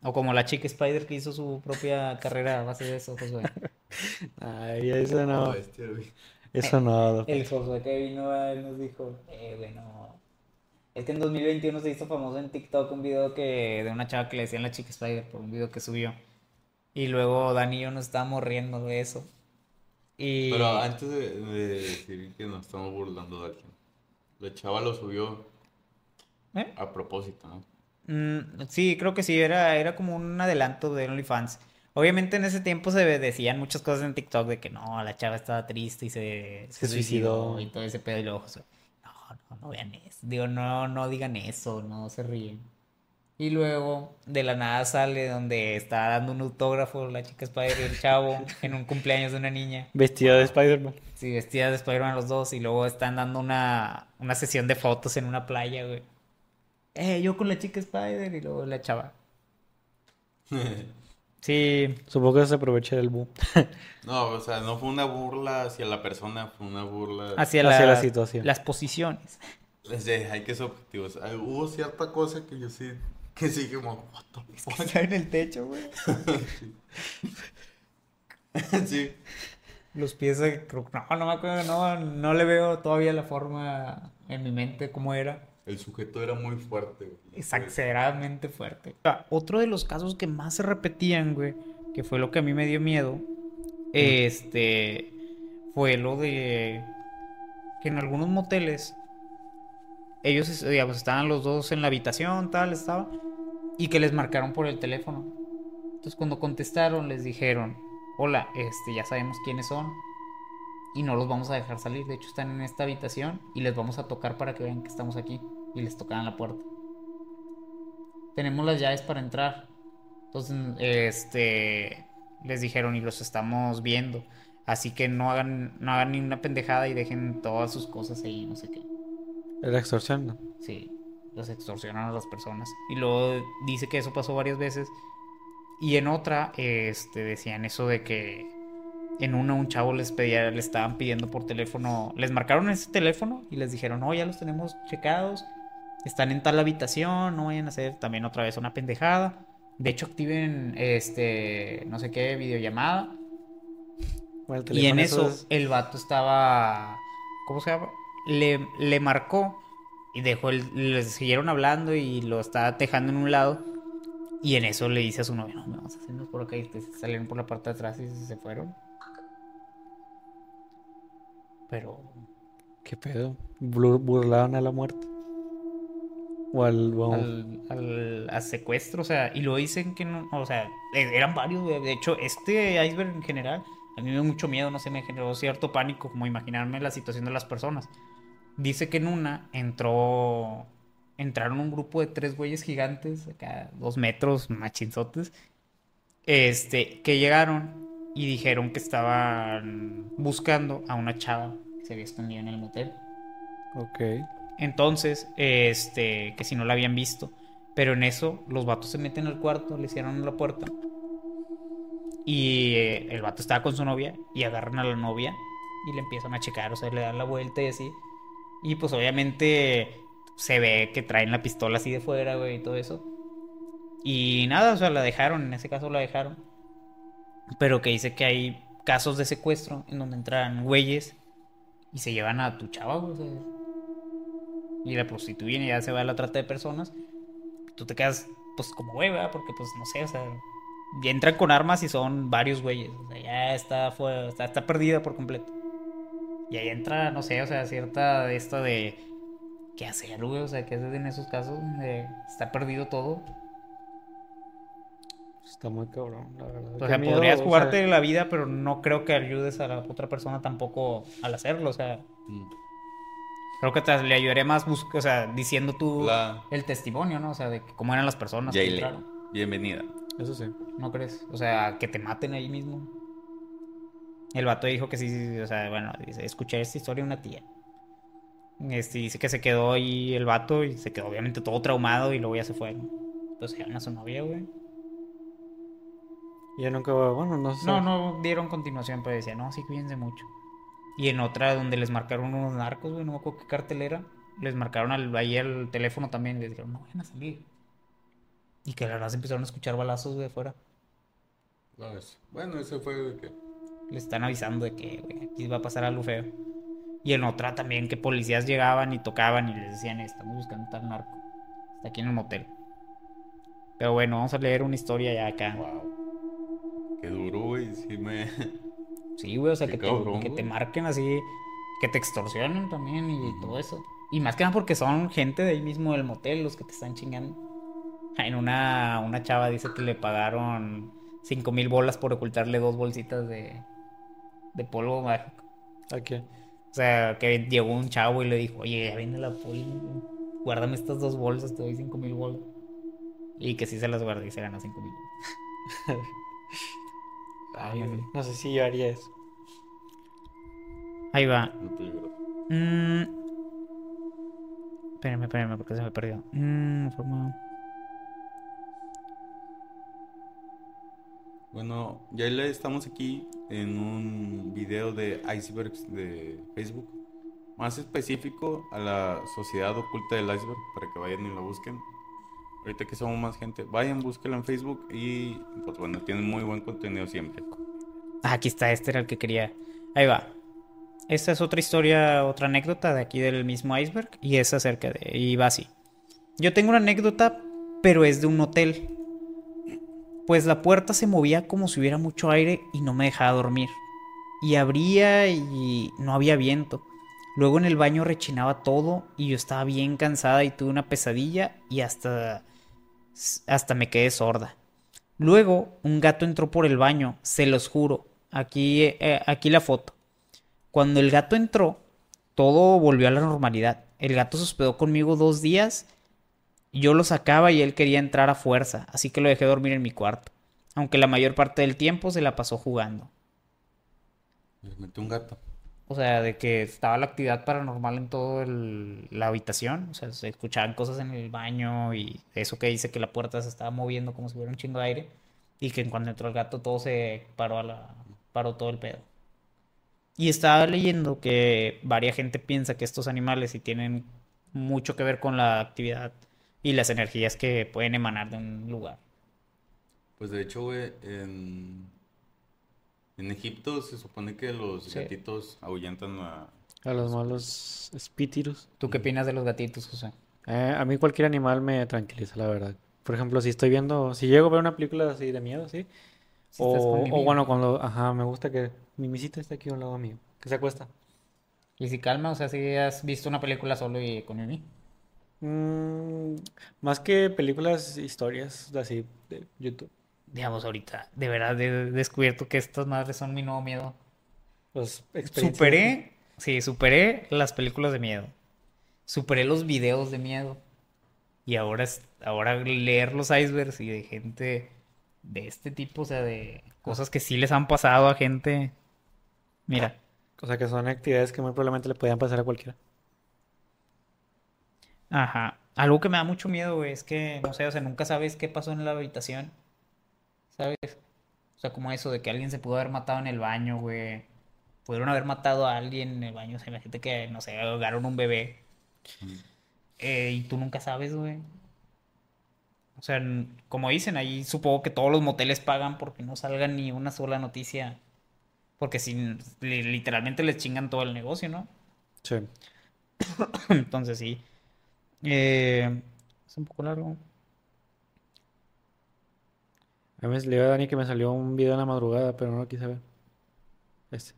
O como la chica Spider que hizo su propia carrera a base de eso, Josué. Ay, eso no. Eso no. El Josué que vino, él nos dijo, eh, bueno, es que en 2021 se hizo famoso en TikTok un video que de una chava que le decían la chica Spider por un video que subió. Y luego Dani y yo nos estábamos riendo de eso. Y... Pero antes de, de decir que nos estamos burlando de alguien, la chava lo subió ¿Eh? a propósito, ¿no? Mm, sí, creo que sí, era, era como un adelanto de OnlyFans. Obviamente en ese tiempo se decían muchas cosas en TikTok de que no, la chava estaba triste y se, Se suicidó. y todo ese pedo y luego no, no, no vean eso. Digo, no, no digan eso, no se ríen. Y luego de la nada sale donde está dando un autógrafo la chica Spider y el chavo en un cumpleaños de una niña. Vestido de Spider-Man. Sí, vestidas de Spider-Man los dos y luego están dando una, una sesión de fotos en una playa, güey. Eh, yo con la chica Spider y luego la chava. Sí, Supongo que se aprovecha del boom. No, o sea, no fue una burla hacia la persona, fue una burla hacia, Hacia la, la situación. Las posiciones. desde hay que ser objetivos. Ah, Hubo cierta cosa que yo sí, que sí como, what the fuck? Está en el techo, güey. sí. Los pies de... No, no me acuerdo, no, no le veo todavía la forma en mi mente como era. El sujeto era muy fuerte, güey. exageradamente fuerte. Otro de los casos que más se repetían, güey, que fue lo que a mí me dio miedo, este, fue lo de que en algunos moteles, ellos, estaban los dos en la habitación, tal, estaba, y que les marcaron por el teléfono. Entonces cuando contestaron les dijeron, hola, este, ya sabemos quiénes son. Y no los vamos a dejar salir. De hecho, están en esta habitación y les vamos a tocar para que vean que estamos aquí. Y les tocaban la puerta. Tenemos las llaves para entrar. Entonces, este, les dijeron y los estamos viendo. Así que no hagan, no hagan ni una pendejada y dejen todas sus cosas ahí, no sé qué. Era extorsión, ¿no? Sí, los extorsionan a las personas. Y luego dice que eso pasó varias veces. Y en otra, este, decían eso de que en una un chavo les pedía, le estaban pidiendo por teléfono, les marcaron ese teléfono y les dijeron, no, ya los tenemos checados, están en tal habitación, no vayan a hacer también otra vez una pendejada. De hecho, activen, este, no sé qué, videollamada. Bueno, Y en eso es- el vato estaba. ¿Cómo se llama? Le, le marcó y dejó el. Les siguieron hablando y lo estaba tejando en un lado. Y en eso le dice a su novia: No, me vamos a hacernos por acá. Y salieron por la parte de atrás y se fueron. Pero. ¿Qué pedo? Bur- ¿Burlaban a la muerte? O al... o- Al, al, al secuestro, o sea, y lo dicen que no, o sea, e- eran varios. De hecho, este iceberg en general, a mí me dio mucho miedo, no sé, me generó cierto pánico, como imaginarme la situación de las personas. Dice que en una entró, entraron un grupo de tres güeyes gigantes, acá dos metros, machinzotes, este, que llegaron y dijeron que estaban buscando a una chava que se había escondido en el motel. Ok. Entonces, este, que si no la habían visto. Pero en eso, los vatos se meten al cuarto, le cierran la puerta. Y eh, el vato estaba con su novia y agarran a la novia y le empiezan a checar, o sea, le dan la vuelta y así. Y pues obviamente se ve que traen la pistola así de fuera, güey, y todo eso. Y nada, o sea, la dejaron, en ese caso la dejaron. Pero que dice que hay casos de secuestro en donde entran güeyes y se llevan a tu chava, güey, y la prostituyen y ya se va a la trata de personas, tú te quedas pues como güey, ¿verdad? Porque pues no sé, o sea, entran con armas y son varios güeyes, o sea, ya está, fue, está perdida por completo. Y ahí entra, no sé, o sea, cierta de esta de qué hacer, güey, o sea, qué hacer en esos casos donde está perdido todo. Está muy cabrón, la verdad. O sea, miedo, podrías o sea, jugarte la vida, pero no creo que ayudes a la otra persona tampoco al hacerlo, o sea, Mm. creo que te, le ayudaría más, o sea, diciendo tú La el testimonio, ¿no? O sea, de que cómo eran las personas. que Jayle, entraron. bienvenida. Eso sí. ¿No crees? O sea, que te maten ahí mismo. El vato dijo que sí, sí, o sea, bueno, dice, escuché esta historia de una tía. Este, dice que se quedó ahí el vato y se quedó obviamente todo traumado y luego ya se fue. Entonces llevan a su novia, güey. Yo nunca, bueno, no sé. No, no dieron continuación, pero decía, no, sí, cuídense mucho. Y en otra donde les marcaron unos narcos, güey, no me acuerdo qué cartelera. Les marcaron al, ahí el teléfono también y les dijeron, no vayan a salir. Y que la verdad se empezaron a escuchar balazos de afuera. No, es- Bueno, ese fue de que. Le están avisando de que, güey, aquí va a pasar algo feo. Y en otra también que policías llegaban y tocaban y les decían, estamos buscando tal narco. Está aquí en el motel. Pero bueno, vamos a leer una historia ya acá. Wow. Qué duro, güey. Sí me. Sí, güey, o sea, Qué que, te, que te marquen así, que te extorsionen también y todo eso. Y más que nada porque son gente de ahí mismo del motel los que te están chingando. En una, una chava dice que le pagaron cinco mil bolas por ocultarle dos bolsitas de, de polvo mágico. ¿A quién? O sea, que llegó un chavo y le dijo, oye, ya viene la poli, guárdame estas dos bolsas, te doy cinco mil bolas. Y que sí se las guarda y se gana cinco mil. Ay, no sé si yo haría eso. Ahí va. No te digo. Mm. Espérenme, espérenme, porque se me perdió. Mm, forma- Bueno, ya estamos aquí en un video de icebergs de Facebook. Más específico a la sociedad oculta del iceberg para que vayan y lo busquen. Ahorita que somos más gente, vayan, búsquenlo en Facebook y pues bueno, tienen muy buen contenido siempre. Ah, aquí está, este era el que quería. Ahí va. Esta es otra historia, otra anécdota de aquí del mismo iceberg. Y es acerca de. Y va así. Yo tengo una anécdota, pero es de un hotel. Pues la puerta se movía como si hubiera mucho aire y no me dejaba dormir. Y abría y no había viento. Luego en el baño rechinaba todo y yo estaba bien cansada y tuve una pesadilla y hasta hasta me quedé sorda. Luego un gato entró por el baño, se los juro. Aquí eh, aquí la foto. Cuando el gato entró, todo volvió a la normalidad. El gato se hospedó conmigo dos días. Yo lo sacaba y él quería entrar a fuerza, así que lo dejé dormir en mi cuarto. Aunque la mayor parte del tiempo se la pasó jugando. Les metí un gato. O sea, de que estaba la actividad paranormal en toda la habitación. O sea, se escuchaban cosas en el baño y eso que dice que la puerta se estaba moviendo como si hubiera un chingo de aire. Y que cuando entró el gato todo se paró a la... paró todo el pedo. Y estaba leyendo que varia gente piensa que estos animales sí tienen mucho que ver con la actividad y las energías que pueden emanar de un lugar. Pues de hecho, güey, en, en Egipto se supone que los Sí. gatitos ahuyentan a... A los malos espíritus. ¿Tú qué opinas de los gatitos, José? Eh, a mí cualquier animal me tranquiliza, la verdad. Por ejemplo, si estoy viendo, si llego a ver una película así de miedo, sí. Si estás O, o bueno, cuando, ajá, me gusta que mi misita esté aquí a un lado mío, que se acuesta. ¿Y si calma? O sea, si has visto una película solo y con Mimi. Mm, más que películas, historias así de YouTube. Digamos, ahorita, de verdad he descubierto que estas madres son mi nuevo miedo. Experiencias. Superé, sí, superé las películas de miedo. Superé los videos de miedo. Y ahora es, ahora leer los icebergs y de gente de este tipo, o sea, de cosas que sí les han pasado a gente. Mira, O sea, que son actividades que muy probablemente le podían pasar a cualquiera. Ajá. Algo que me da mucho miedo, güey, es que, no sé, o sea, nunca sabes qué pasó en la habitación. ¿Sabes? O sea, como eso de que alguien se pudo haber matado en el baño, güey. Pudieron haber matado a alguien en el baño. O sea, imagínate que, no sé, ahogaron un bebé. Eh, y tú nunca sabes, güey. O sea, como dicen, ahí supongo que todos los moteles pagan porque no salga ni una sola noticia. Porque si li- literalmente les chingan todo el negocio, ¿no? Sí. Entonces sí. Eh, es un poco largo. A mí me- le digo a Dani que me salió un video en la madrugada, pero no lo quise ver. Este.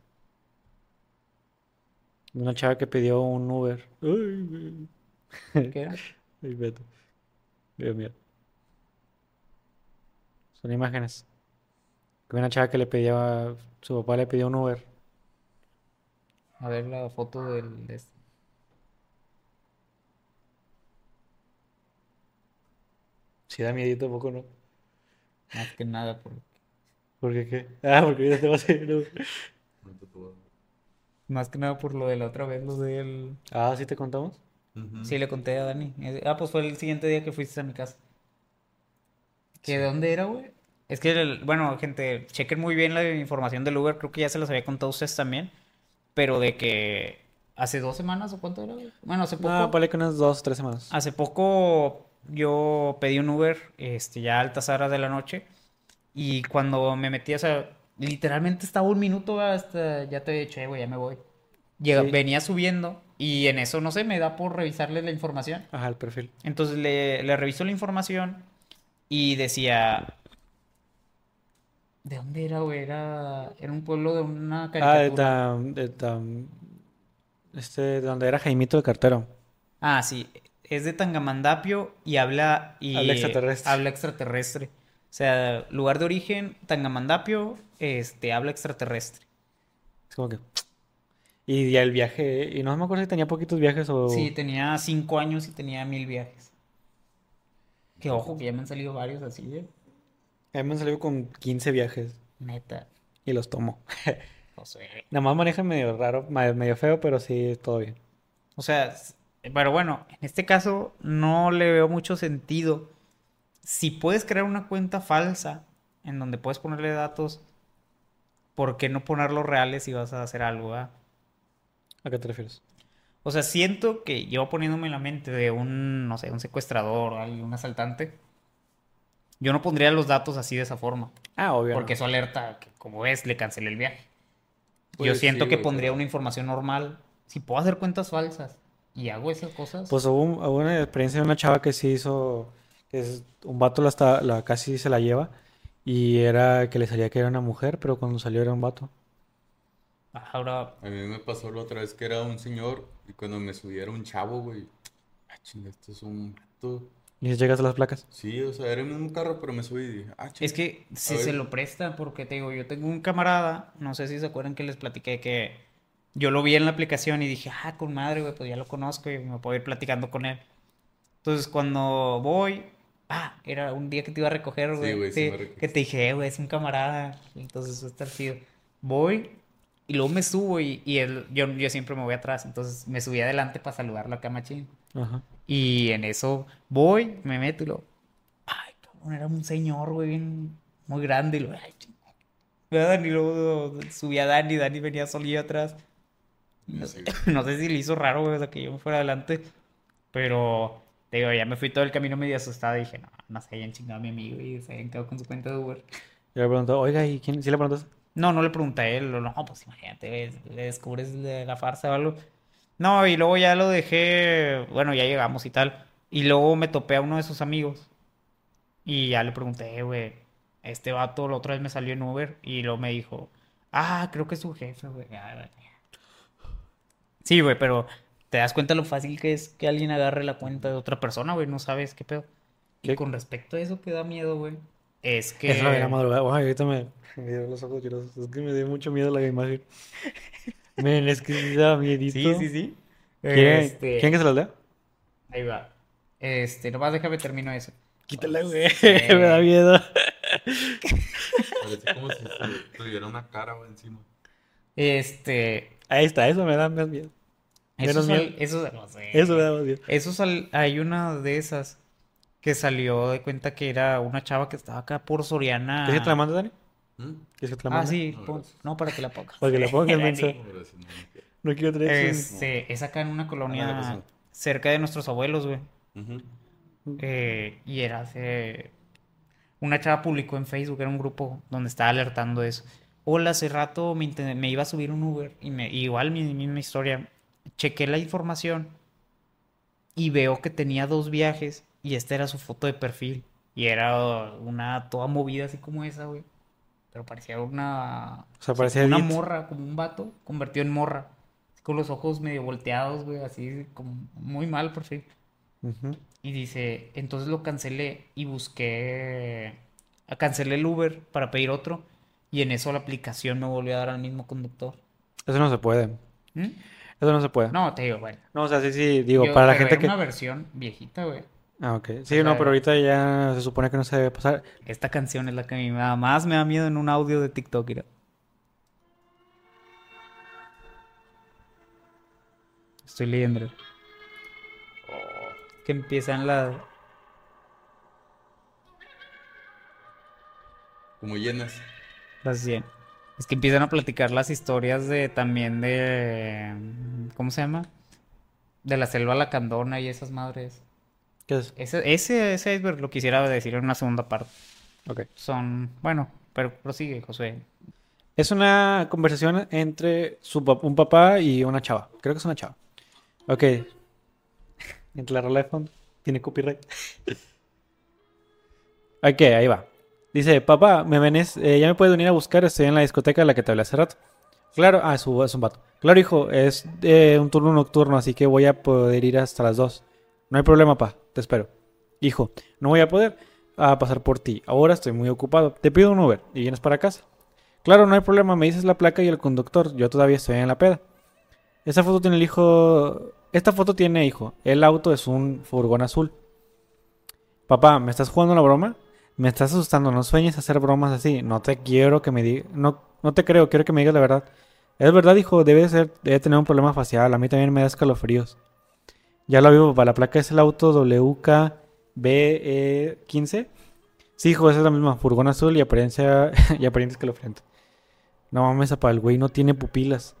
De Una chava que pidió un Uber. Ay. ¿Qué era? Ay, vete. Dios mío. Son imágenes. Que Una chava que le pedía, su papá le pidió un Uber. A ver la foto del... de este. Si da miedito, poco no. Más que nada por... ¿Por qué qué? Ah, porque ya te vas a ir. un. Más que nada por lo de la otra vez, lo del... Ah, ¿sí te contamos? Sí, le conté a Dani. Ah, pues fue el siguiente día que fuiste a mi casa. ¿Que de dónde era, güey? Es que, el- bueno, gente, chequen muy bien la información del Uber. Creo que ya se los había contado a ustedes también. Pero de que hace dos semanas o cuánto era, güey? Bueno, hace poco. Ah, vale que unas dos, tres semanas. Hace poco yo pedí un Uber, este, ya a altas horas de la noche. Y cuando me metí, o sea, literalmente estaba un minuto hasta, ya te he dicho, güey, ya me voy. Llega- Sí. Venía subiendo y en eso, no sé, me da por revisarle la información. Ajá, el perfil. Entonces le, le reviso la información y decía... ¿De dónde era, güey? Era, era un pueblo de una Ah, de caricatura. tam, de tam- este, de donde era Jaimito el cartero. Ah, sí. Es de Tangamandapio y habla... Y Habla extraterrestre. Habla extraterrestre. O sea, lugar de origen, Tangamandapio, este, habla extraterrestre. Es como que... Y ya el viaje... Y no me acuerdo si tenía poquitos viajes o... Sí, tenía cinco años y tenía mil viajes. Que ojo, que ya me han salido varios así, ¿eh? A mí me salió con 15 viajes. Neta. Y los tomo. Nada más manejan medio raro, medio feo, pero sí, todo bien. O sea, pero bueno, en este caso no le veo mucho sentido. Si puedes crear una cuenta falsa en donde puedes ponerle datos, ¿por qué no ponerlos reales si vas a hacer algo? ah? ¿A qué te refieres? O sea, siento que yo poniéndome en la mente de un, no sé, un secuestrador o un asaltante, yo no pondría los datos así de esa forma. Ah, obvio. Porque eso alerta que, como ves, le cancelé el viaje. yo Pues siento sí, que pondría una información normal. Si puedo hacer cuentas falsas y hago esas cosas, Pues hubo, un- hubo una experiencia de una chava que sí hizo, que es, un vato la, está- la casi se la lleva y era que le salía que era una mujer, pero cuando salió era un vato. ahora A mí me pasó la otra vez que era un señor y cuando me subí era un chavo, güey. Ah, chinga, esto es un vato. Y si llegas a las placas. Sí, o sea, era el mismo carro, pero me subí y dije, ah, chinga. Es que si se lo presta, porque te digo, yo tengo un camarada, no sé si se acuerdan que les platiqué que yo lo vi en la aplicación y dije, ah, con madre, güey, pues ya lo conozco y me puedo ir platicando con él. Entonces, cuando voy, ah, era un día que te iba a recoger, Sí, güey, güey, sí sí, me que te dije, "Eh, güey, es un camarada, entonces va a estar chido. Voy y luego me subo y, y él, yo, yo siempre me voy atrás, entonces me subí adelante para saludarlo acá, machín. Ajá. Y en eso voy, me meto y lo. Ay, cabrón, era un señor, güey, bien, muy grande. Y lo. Ay, ching- ¿Verdad? Y luego subí a Dani, Dani venía solillo atrás. No sé, no sé si le hizo raro, güey, o sea, que yo me fuera adelante. Pero, te digo, ya me fui todo el camino medio asustado y dije, no, no se hayan chingado a mi amigo y se hayan quedado con su cuenta de Uber. Y le preguntó, oiga, ¿y quién? ¿Sí le preguntaste? No, no le pregunté a él, no, pues imagínate, le descubres de la farsa o algo. No, y luego ya lo dejé, bueno, ya llegamos y tal. Y luego me topé a uno de sus amigos. Y ya le pregunté, güey, este vato la otra vez me salió en Uber y luego me dijo, ah, creo que es su jefe, güey. Sí, güey, pero te das cuenta lo fácil que es que alguien agarre la cuenta de otra persona, güey, no sabes qué pedo. Y ¿Qué? con respecto a eso que da miedo, güey, es que... Es la de la madrugada. Ahorita me, me dieron los ojos llorosos. Es que me dio mucho miedo la imagen. Men, es que sí da miedito. Sí, sí, sí. ¿Quieren, Este, ¿quieren que se las lea? Ahí va. Este, nomás déjame termino eso. Quítala, güey. Sí. me da miedo. Parecía como si se tuviera una cara, güey, encima. Este, Ahí está, eso me da más miedo. Eso, Menos eso, no sé. Eso me da más miedo. Eso sal- hay una de esas que salió de cuenta que era una chava que estaba acá por Soriana. ¿Quieres que te la mande, Dani? ¿Mm? ¿Quieres que te la Ah, mande? sí, No, pon- gracias. no, para que la pongas. Para que la pongas, sí, no, quiero. Traer eso. Este, es acá en una colonia pues, cerca de nuestros abuelos, güey. Eh, y era hace... Una chava publicó en Facebook, era un grupo donde estaba alertando eso. Hola, hace rato me iba a subir un Uber y me, igual mi misma historia. Chequé la información y veo que tenía dos viajes y esta era su foto de perfil. Y era una toda movida así como esa, güey. Pero parecía una... O sea, parecía una edit. morra, como un vato, convertido en morra. Con los ojos medio volteados, güey, así como muy mal perfil. Ujú. Y dice, entonces lo cancelé y busqué, cancelé el Uber para pedir otro y en eso la aplicación me volvió a dar al mismo conductor. Eso no se puede. ¿Mm? Eso no se puede. No, No, te digo, bueno. o sea, sí, sí, digo, Yo- para la gente era que... una versión viejita, güey. Ah, ok. Sí, O no, sea, pero ahorita ya se supone que no se debe pasar. Esta canción es la que a mí me da más me da miedo en un audio de TikTok, mira. Estoy leyendo. Que empiezan las... Como llenas. Las 100. Es que empiezan a platicar las historias de también de... ¿Cómo se llama? De la selva lacandona y esas madres. ¿Qué es? Ese, ese, ese iceberg lo quisiera decir en una segunda parte. Ok. Son... Bueno, pero prosigue, Josué. Es una conversación entre su un papá y una chava. Creo que es una chava. Ok. Entre la rola de fondo. Tiene copyright. ok, ahí va. Dice, papá, ¿me venés? Eh, ya me puedes venir a buscar. Estoy en la discoteca de la que te hablé hace rato. Claro, ah, es un, vato. Claro, hijo, es eh, un turno nocturno, así que voy a poder ir hasta las 2. No hay problema, pa, te espero. Hijo, no voy a poder a pasar por ti. Ahora estoy muy ocupado. Te pido un Uber y vienes para casa. Claro, no hay problema, me dices la placa y el conductor. Yo todavía estoy en la peda. Esta foto tiene el hijo. Esta foto tiene hijo. El auto es un furgón azul. Papá, ¿me estás jugando la broma? Me estás asustando, no sueñes hacer bromas así. No te quiero que me digas. No, no te creo, quiero que me digas la verdad. Es verdad, hijo, debe ser, debe tener un problema facial. A mí también me da escalofríos. Ya lo vi, papá. La placa es el auto WKB15. Sí, hijo, esa es la misma. Furgón azul y apariencia, y apariencia escalofriante. No mames, papá, el güey no tiene pupilas.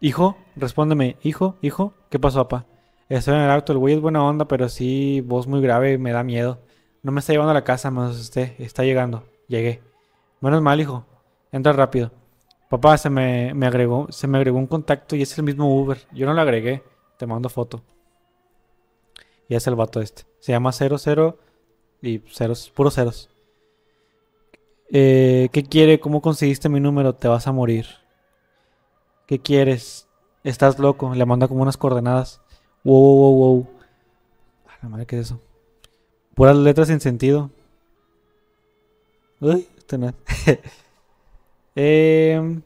Hijo, respóndeme. Hijo, hijo, ¿qué pasó, papá? Estoy en el auto, el güey es buena onda, pero sí, voz muy grave, me da miedo. No me está llevando a la casa, me asusté. Está llegando. Llegué. Menos mal, hijo. Entra rápido. Papá, se me, me agregó, se me agregó un contacto y es el mismo Uber. Yo no lo agregué. Te mando foto. Y es el vato este. Se llama 00 y ceros, puros ceros. Eh, ¿Qué quiere? ¿Cómo conseguiste mi número? Te vas a morir. ¿Qué quieres? Estás loco. Le manda como unas coordenadas. Wow, wow, wow, wow. La madre, ¿qué es eso? Puras letras sin sentido. Uy, esto no. Em,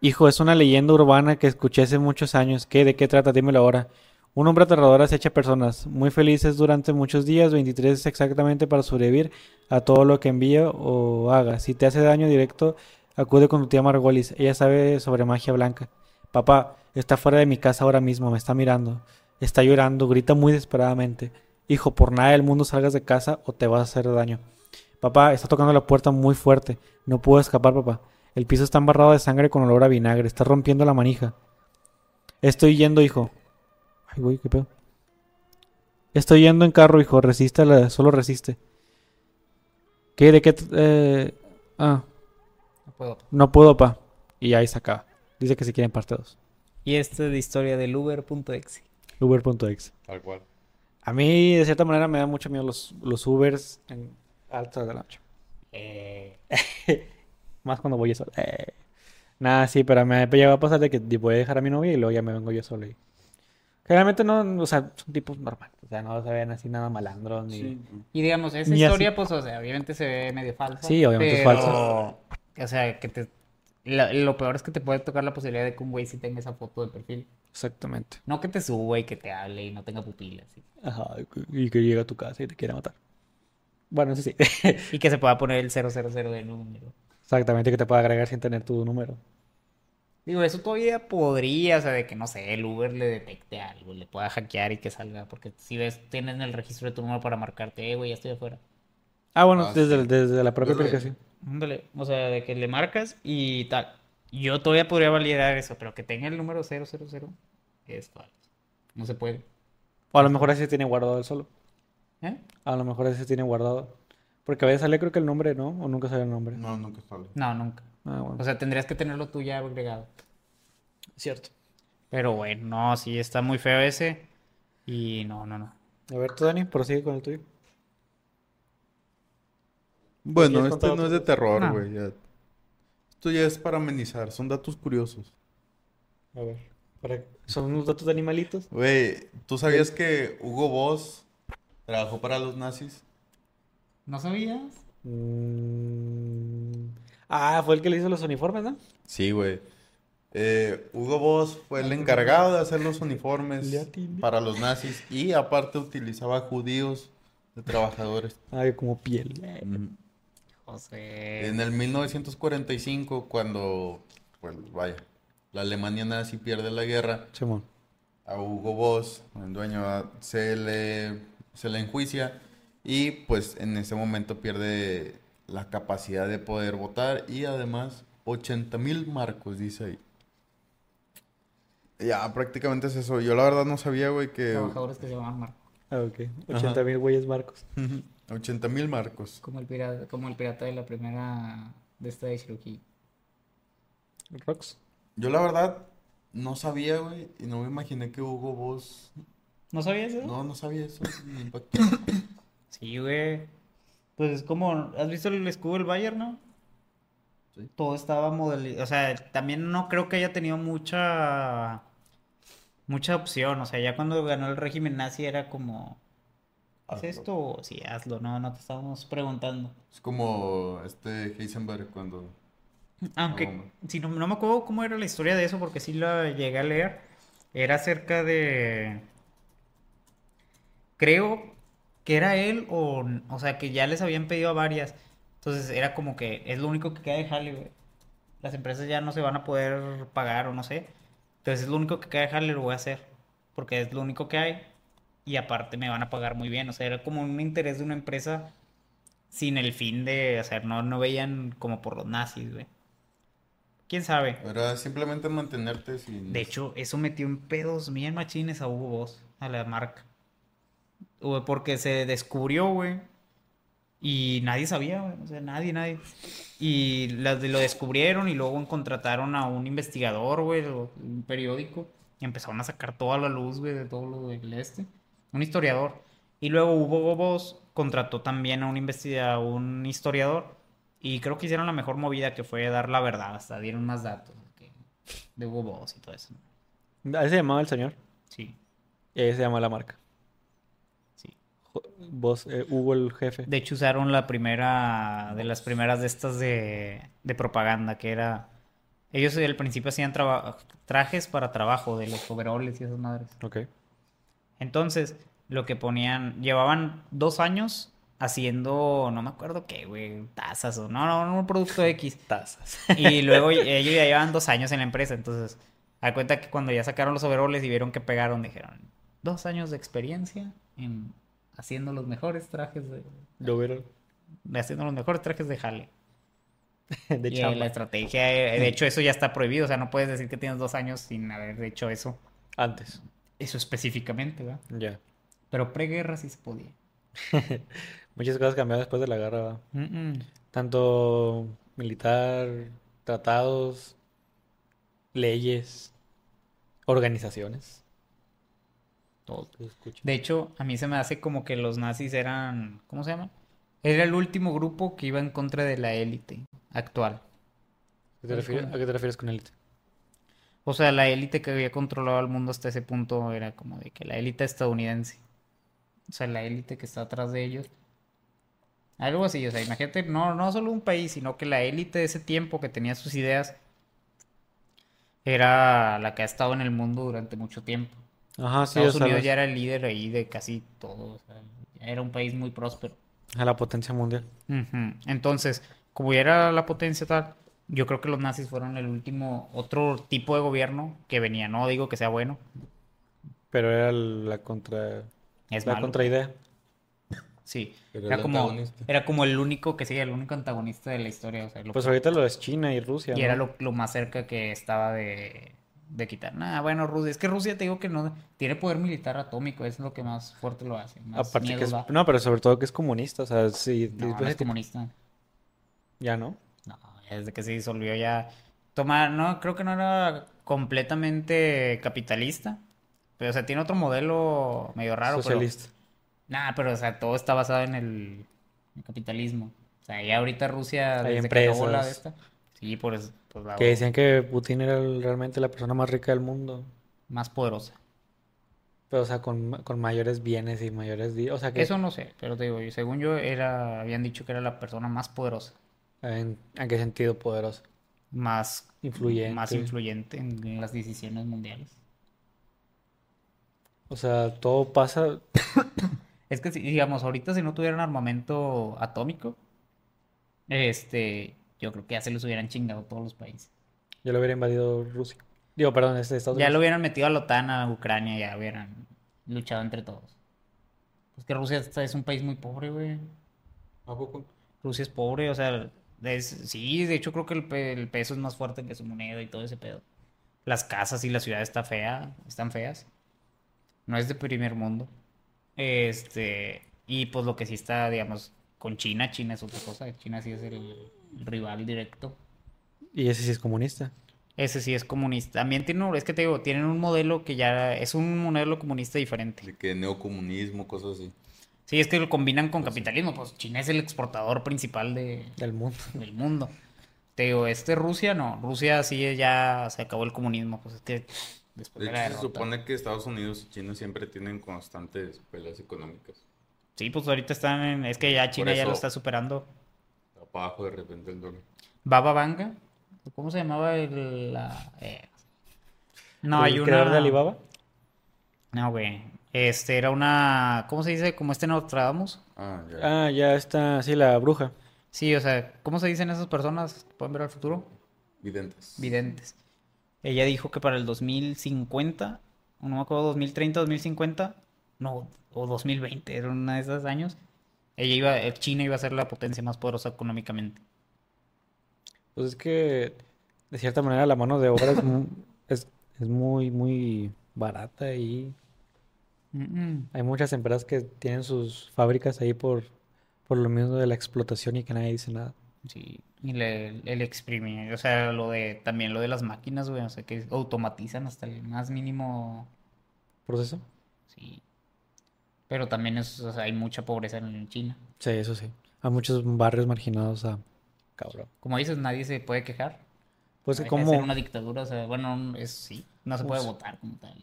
hijo, es una leyenda urbana que escuché hace muchos años. ¿Qué? ¿De qué trata? Dímelo ahora. Un hombre aterrador acecha personas muy felices durante muchos días, 23 exactamente para sobrevivir a todo lo que envía o haga. Si te hace daño directo, acude con tu tía Margolis. Ella sabe sobre magia blanca. Papá, está fuera de mi casa ahora mismo, me está mirando. Está llorando, grita muy desesperadamente. Hijo, por nada del mundo salgas de casa o te vas a hacer daño. Papá, está tocando la puerta muy fuerte. No puedo escapar, papá. El piso está embarrado de sangre con olor a vinagre. Está rompiendo la manija. Estoy yendo, hijo. Ay, güey, qué pedo. Estoy yendo en carro, hijo. Resiste, la- solo resiste. ¿Qué? ¿De qué? eh, ah, No puedo. no puedo, pa. Y ahí se acaba. Dice que se quieren parte 2. Y esta es de historia del Uber.exe. Uber.exe. Tal cual. A mí, de cierta manera, me dan mucho miedo los, los Ubers en altas de la noche. Eh, Más cuando voy yo solo. Eh. Nada, sí, pero me ha llegado a pasar de que voy a dejar a mi novia y luego ya me vengo yo solo. Y... Generalmente no, o sea, son tipos normales. O sea, no se ven así nada malandros ni... Y digamos, esa Ni así. historia, pues, o sea, obviamente se ve medio falsa. Sí, obviamente es pero, O sea, que te... la- lo peor es que te puede tocar la posibilidad de que un güey sí tenga esa foto de perfil. Exactamente. No que te suba y que te hable y no tenga pupilas. ¿sí? Ajá, y que llega a tu casa y te quiere matar. Bueno, eso sí. Y que se pueda poner el 000 de número. Exactamente, que te pueda agregar sin tener tu número. Digo, eso todavía podría, o sea, de que no sé, el Uber le detecte algo, le pueda hackear y que salga. Porque si ves, tienen el registro de tu número para marcarte, eh, güey, ya estoy afuera. Ah, bueno, Ah, desde, sí. desde la propia Desde- aplicación. Ándale, o sea, de que le marcas y tal. Yo todavía podría validar eso, pero que tenga el número 000 es falso. No se puede. O a lo mejor ese tiene guardado el solo. ¿Eh? A lo mejor ese tiene guardado. Porque a veces sale creo que el nombre, ¿no? O nunca sale el nombre. No, nunca sale. No, nunca. Ah, bueno. O sea, tendrías que tenerlo tú ya agregado. cierto. Pero bueno, no, sí, está muy feo ese. Y no, no, no. A ver, tú, Dani, prosigue con el tuyo. Bueno, ¿Quieres este no es de terror, No. güey. ya. Esto ya es para amenizar, son datos curiosos. A ver. para- Son unos datos de animalitos. Güey, ¿tú sabías que Hugo Boss trabajó para los nazis? ¿No sabías? Mm. Ah, fue el que le hizo los uniformes, ¿no? Sí, güey. Eh, Hugo Boss fue el encargado de hacer los uniformes para los nazis y aparte utilizaba judíos de trabajadores. Ay, como piel. José. En el 1945, cuando, pues vaya, la Alemania nazi pierde la guerra, Simón. a Hugo Boss, el dueño, se le, se le enjuicia y pues en ese momento pierde la capacidad de poder votar y además 80 mil marcos, dice ahí. Ya, prácticamente es eso. Yo la verdad no sabía, güey, que Trabajadores que se llaman Marco. Ah, ok. 80 mil güeyes barcos. 80 mil marcos. Como el pirata, como el pirata de la primera de esta de Cherokee. Rocks. Yo la verdad no sabía, güey, y no me imaginé que Hugo Boss... ¿No sabías eso? No, no sabía eso. me impactó. Sí, güey. Pues es como, ¿has visto el escudo del Bayern, no? Sí. Todo estaba modelizado. O sea, también no creo que haya tenido mucha. Mucha opción. O sea, ya cuando ganó el régimen nazi era como. ¿Es Hazlo. esto? o Sí, hazlo. No, no te estábamos preguntando. Es como este Heisenberg cuando... Aunque, No, si no, no me acuerdo cómo era la historia de eso, porque sí la llegué a leer. Era acerca de. Creo que era él, o, o sea, que ya les habían pedido a varias. Entonces era como que es lo único que queda de jale, güey. Las empresas ya no se van a poder pagar, o no sé. Entonces es lo único que queda de jale, lo voy a hacer. Porque es lo único que hay. Y aparte me van a pagar muy bien. O sea, era como un interés de una empresa sin el fin de. O sea, no, no veían como por los nazis, güey. ¿Quién sabe? Era simplemente mantenerte sin... De hecho, eso metió en pedos bien machines a Hugo Boss, a la marca. Güey, Porque se descubrió, güey, Y nadie sabía, güey, o sea, nadie, nadie. Y lo descubrieron y luego contrataron a un investigador, güey, un periódico. Y empezaron a sacar toda la luz, güey, de todo lo del este. Un historiador. Y luego Hugo Boss contrató también a un, investiga- a un historiador. Y creo que hicieron la mejor movida que fue dar la verdad. Hasta dieron más datos que- de Hugo Boss y todo eso. Ahí se llamaba el señor. Sí, Y ahí se llama la marca. sí. Vos, eh, Hugo el jefe. De hecho, usaron la primera, de las primeras de estas de, de propaganda, que era... Ellos al principio hacían trajes para trabajo, de los overoles y esas madres. Ok. Entonces, lo que ponían, llevaban dos años haciendo, no me acuerdo qué, güey, tazas o no, no, no, un producto X. Tazas. Y luego ellos ya llevaban dos años en la empresa, entonces, a cuenta que cuando ya sacaron los overoles y vieron que pegaron, dijeron, dos años de experiencia en haciendo los mejores trajes de, de haciendo los mejores trajes de jale. De Y chamba. la estrategia, eh, de hecho, eso ya está prohibido, o sea, no puedes decir que tienes dos años sin haber hecho eso, Antes. Eso específicamente, ¿verdad? Ya. Pero preguerra sí se podía. Muchas cosas cambiaron después de la guerra. Mm, mm. Tanto militar, tratados, leyes, organizaciones. Todo. De hecho, a mí se me hace como que los nazis eran, ¿cómo se llama? Era el último grupo que iba en contra de la élite actual. ¿A qué te refieres, a qué te refieres con élite? O sea, la élite que había controlado al mundo hasta ese punto era como de que la élite estadounidense. O sea, la élite que está atrás de ellos. Algo así, o sea, imagínate, no, no solo un país, sino que la élite de ese tiempo que tenía sus ideas era la que ha estado en el mundo durante mucho tiempo. Ajá, sí, Estados Unidos ya era el líder ahí de casi todo, o sea, era un país muy próspero. a la potencia mundial. Entonces, como ya era la potencia tal, yo creo que los nazis fueron el último otro tipo de gobierno que venía. No digo que sea bueno, Pero era la contra... es la malo. contraidea. Sí, Era era como, antagonista. era como el único que sí, el único antagonista de la historia. O sea, lo Pues que- ahorita lo es China y Rusia, y ¿no? era lo, lo más cerca que estaba de, de quitar. Nah, bueno, Rusia, es que Rusia te digo que no tiene poder militar atómico, es lo que más fuerte lo hace. Más Aparte que es... da. No, pero sobre todo que es comunista, o sea, sí... No, es comunista. Ya no. Desde que se disolvió ya. Toma, no, creo que no era completamente capitalista. Pero, o sea, tiene otro modelo medio raro. pero- Socialista. Nah, pero, o sea, todo está basado en el, capitalismo. O sea, ya ahorita Rusia, Hay desde que acabó la de empresas. esta. Sí, por eso, pues la Que decían que Putin era el- realmente la persona más rica del mundo. más poderosa. Pero, o sea, con, con mayores bienes y mayores... O sea, que... Eso no sé, pero te digo, según yo, era, habían dicho que era la persona más poderosa. ¿En, en qué sentido poderoso? Más Influyente. Más influyente en, las decisiones mundiales. O sea, todo pasa... Es que, si, digamos, ahorita si no tuvieran armamento atómico, este, yo creo que ya se los hubieran chingado todos los países. Yo lo hubiera invadido Rusia. Digo, perdón, este Estados Ya lo Unidos. hubieran metido a la OTAN, a Ucrania, ya hubieran luchado entre todos. Pues que Rusia es un país muy pobre, güey. ¿A poco? Rusia es pobre, o sea, es- sí, de hecho creo que el, el peso es más fuerte que su moneda y todo ese pedo. Las casas y la ciudad está fea, están feas. No es de primer mundo. Este, y pues lo que sí está, digamos, con China, China es otra cosa. China sí es el, el rival directo. Y ese sí es comunista. Ese sí es comunista. También tiene, un- es que te digo, tienen un modelo que ya es un modelo comunista diferente. De que neocomunismo, cosas así. Sí, es que lo combinan con capitalismo. Pues China es el exportador principal de, Del mundo. del mundo. Te digo, este Rusia no. Rusia sí ya se acabó el comunismo. Pues es que después De de la hecho, se supone que Estados Unidos y China siempre tienen constantes peleas económicas. Sí, pues ahorita están en... Es que ya China ya lo está superando. Abajo de repente el dólar. Baba Vanga. ¿Cómo se llamaba el...? la- eh, No, ¿El hay una... creador de Alibaba? No, güey. Este era una... ¿Cómo se dice? Como este Nostradamus. Ah, ya. Ah, ya está, sí, la bruja. Sí, o sea, ¿cómo se dicen esas personas? ¿Pueden ver al futuro? Videntes. Videntes. Ella dijo que para el 2050, o no me acuerdo, 2030, 2050, no, o 2020, era una de esos años, ella iba, eh, China iba a ser la potencia más poderosa económicamente. Pues es que, de cierta manera, la mano de obra es, mu- es, es muy, muy barata y Mm, mm. hay muchas empresas que tienen sus fábricas ahí por, Por lo mismo de la explotación y que nadie dice nada. Sí, y le- el exprimir, o sea, lo de, también lo de las máquinas, güey, o sea, que automatizan hasta el más mínimo, ¿Proceso? sí. Pero también es, o sea, hay mucha pobreza en China. Sí, eso sí. Hay muchos barrios marginados a... Cabrón. Como dices, nadie se puede quejar. Pues Deja de como... ser una dictadura, o sea, bueno, es sí, no se puede Pues- votar como tal.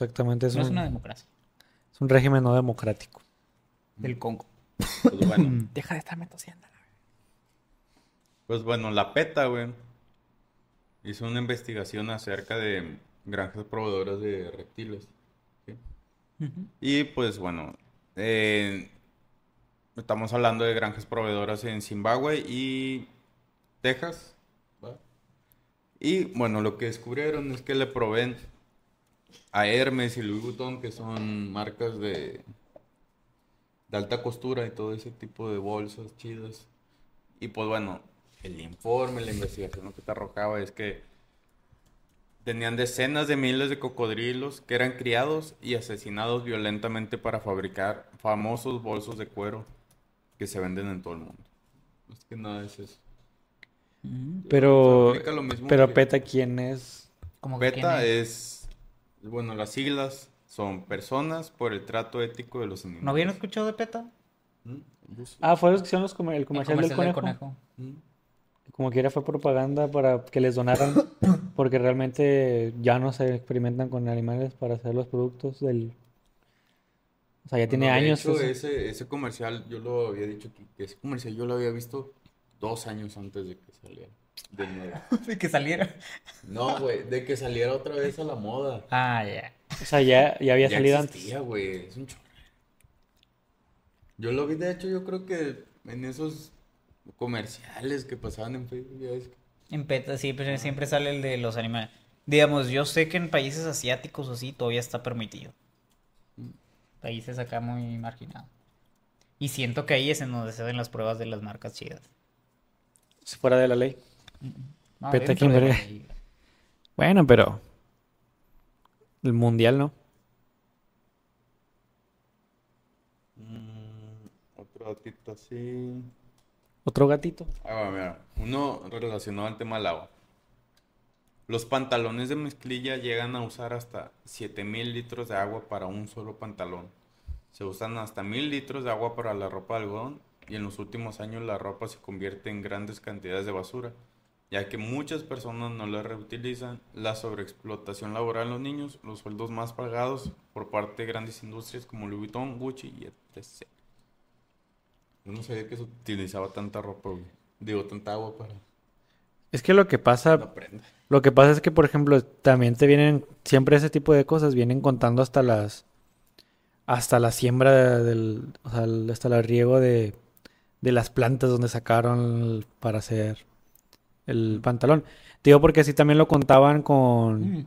Exactamente, es No es un, una democracia. es un régimen no democrático. Del Congo. Pues bueno, Deja de estarme tosiendo. pues bueno, la PETA, güey, hizo una investigación acerca de granjas proveedoras de reptiles. ¿sí? Y pues bueno, eh, estamos hablando de granjas proveedoras en Zimbabue y Texas. Y bueno, lo que descubrieron es que le proveen a Hermes y Louis Vuitton, que son marcas de, de alta costura y todo ese tipo de bolsas chidas. Y pues bueno, el informe, la investigación lo que te arrojaba es que tenían decenas de miles de cocodrilos que eran criados y asesinados violentamente para fabricar famosos bolsos de cuero que se venden en todo el mundo. Es que nada es eso. Pero... Mismo Pero que- PETA, ¿quién es? Como que PETA tiene- es, bueno, las siglas son Personas por el Trato Ético de los Animales. ¿No habían escuchado de PETA? ¿Mm? Ah, fueron los que hicieron los comer- el El comercial, del, conejo. ¿Mm? Como quiera fue propaganda para que les donaran, porque realmente ya no se experimentan con animales para hacer los productos del... O sea, ya tiene Bueno, años. hecho, ese, ese comercial, yo lo había dicho aquí, que ese comercial yo lo había visto dos años antes de que saliera. De nuevo. De que saliera. No, güey, de que saliera otra vez a la moda. Ah, ya. O sea, ya, ya había Ya salido existía, güey, es un chorro. Yo lo vi, de hecho, yo creo que en esos comerciales que pasaban en Facebook, ya que- En PETA siempre, siempre sale el de los animales. Digamos, yo sé que en países asiáticos o así todavía está permitido. Países acá muy marginados. Y siento que ahí es en donde se hacen las pruebas de las marcas chidas. antes, fuera de la ley. No, de. Bueno, pero... El mundial, ¿no? Mm, otro datito así. Otro gatito. Ah, va, mira. Uno relacionado al tema del agua. Los pantalones de mezclilla llegan a usar hasta 7000 litros de agua para un solo pantalón. Se usan hasta 1000 litros de agua para la ropa de algodón y en los últimos años la ropa se convierte en grandes cantidades de basura, ya que muchas personas no la reutilizan, la sobreexplotación laboral en los niños, los sueldos más pagados por parte de grandes industrias como Louis Vuitton, Gucci y etc. Yo no sabía que se utilizaba tanta ropa, güey. Digo, tanta agua para Es que lo que pasa... Lo que pasa es que, por ejemplo, también te vienen, siempre ese tipo de cosas vienen contando hasta las, hasta la siembra del, o sea, el- hasta el riego de, de las plantas donde sacaron para hacer el pantalón. Te digo porque así también lo contaban con, Mm.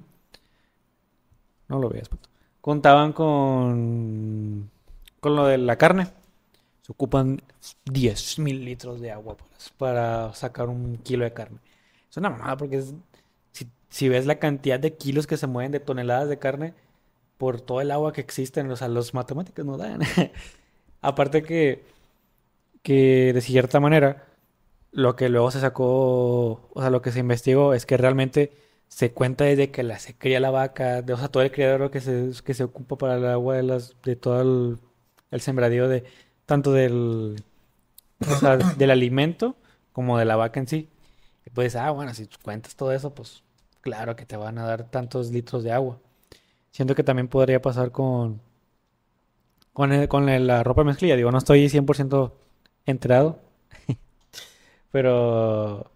no lo veas, puto. Contaban con, con lo de la carne. Se ocupan 10 mil litros de agua para, para sacar un kilo de carne. Es una mamada porque es- si, si ves la cantidad de kilos que se mueven de toneladas de carne por todo el agua que existe, o sea, los matemáticos no dan. Aparte que, que de cierta manera, lo que luego se sacó, o sea, lo que se investigó es que realmente se cuenta desde que la, se cría la vaca, de, o sea, todo el criadero que se, que se ocupa para el agua de las, de todo el, sembradío de, tanto del, del alimento como de la vaca en sí. Y pues, ah, bueno, si cuentas todo eso, pues claro que te van a dar tantos litros de agua. Siento que también podría pasar con, con, con la ropa mezclilla. Digo, no estoy 100% enterado, pero,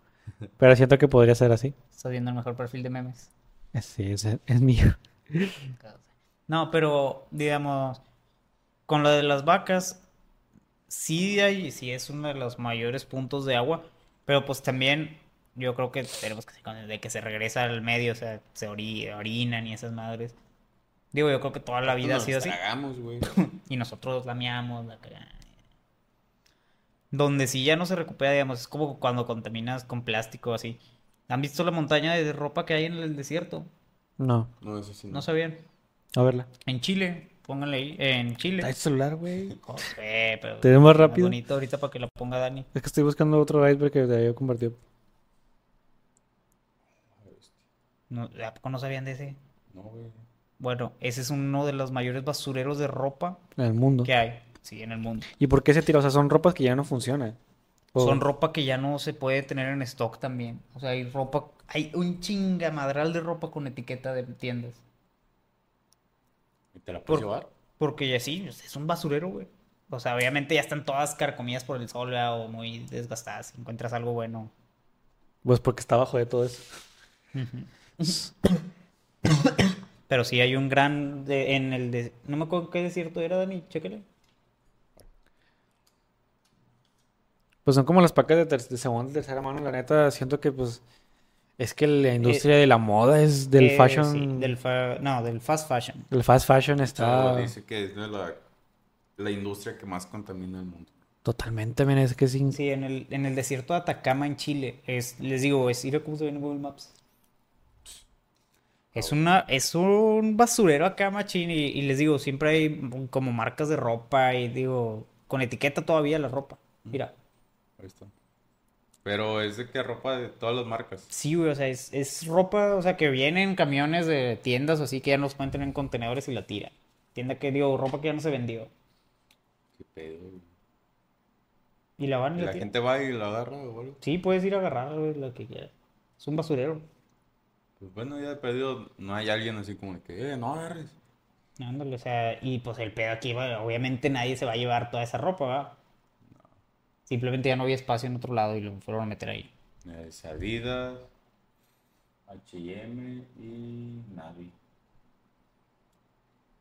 pero siento que podría ser así. Estás viendo el mejor perfil de memes. Sí, es, es mío. No, pero digamos, con lo de las vacas, sí hay, sí es uno de los mayores puntos de agua, pero pues también yo creo que tenemos que ser de que se regresa al medio, o sea, se ori- orinan y esas madres. Digo, yo creo que toda la vida ha Nos sido así. tragamos. Y nosotros lameamos, la cagada. Donde sí ya no se recupera, digamos, es como cuando contaminas con plástico así. ¿Han visto la montaña de ropa que hay en el desierto? No, No, eso sí. ¿No sabían? a verla. En Chile pónganle ahí, en Chile. Está el celular, güey. No sé, pero... Te veo más más rápido. bonito ahorita para que la ponga Dani. Es que estoy buscando otro iceberg que te había compartido No, ¿A poco no sabían de ese? No, güey. Bueno, ese es uno de los mayores basureros de ropa en el mundo. que hay, sí, en el mundo. ¿Y por qué se tira? O sea, son ropas que ya no funcionan. O- Son ropa que ya no se puede tener en stock también. O sea, hay ropa, hay un chingamadral de ropa con etiqueta de tiendas. ¿Y te la Por- puedes llevar? Porque ya sí, es un basurero, güey. O sea, obviamente ya están todas carcomidas por el sol ¿verdad? o muy desgastadas. Si encuentras algo bueno. Pues porque está abajo de todo eso. Pero sí hay un gran de- en el de no me acuerdo qué desierto era, Dani, chéquele. Pues son como las pacas de, ter- de segunda y tercera mano. La neta, siento que pues es que la industria de la moda es del Eh, fashion. sí, del fa- no, del fast fashion. El fast fashion está dice que es de la, la industria que más contamina el mundo. totalmente, men, es que sin... Sí, en el, en el desierto de Atacama, en Chile. Es, les digo, es ir cómo se ve en Google Maps. Es una, es un basurero acá, machín. Y, y les digo, siempre hay como marcas de ropa y digo, con etiqueta todavía la ropa. Mira. Ahí está. Pero es de que ropa de todas las marcas. Sí, güey, o sea, es, es ropa, o sea, que viene en camiones de tiendas o así que ya nos pueden tener en contenedores y la tira. Tienda que, digo, ropa que ya no se vendió. Qué pedo. güey. Y la van y Y la tiran. gente va y la agarra algo. Sí, puedes ir a agarrar, güey, lo que quieras. Es un basurero. Pues bueno, ya de perdido no hay alguien así como que, eh, no agarres. Ándale, o sea, y pues el pedo aquí, bueno, obviamente nadie se va a llevar toda esa ropa, ¿va? Simplemente ya no había espacio en otro lado y lo fueron a meter ahí. Es Adidas, H&M y Navi.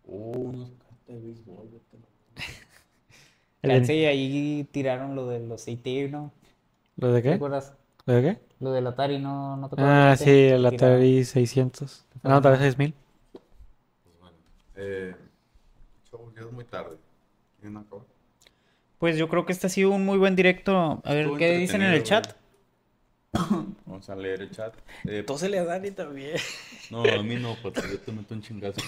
Uh, unos cartas de béisbol, vete ahí tiraron lo de los AT, ¿no? ¿Lo de ¿Te qué? acuerdas? ¿Lo de qué? Lo del Atari, ¿no, no te Ah, acuerdas? sí, el Tiraron. Atari 600. Ah, no, Atari 6000. Pues bueno. Eh, es muy tarde. ¿Quieren acabar? Pues yo creo que este ha sido un muy buen directo. A ver, Estuvo ¿qué dicen en el chat? Vamos a leer el chat. Eh, Tósele a Dani también. no, a mí no, porque yo te meto un chingazo.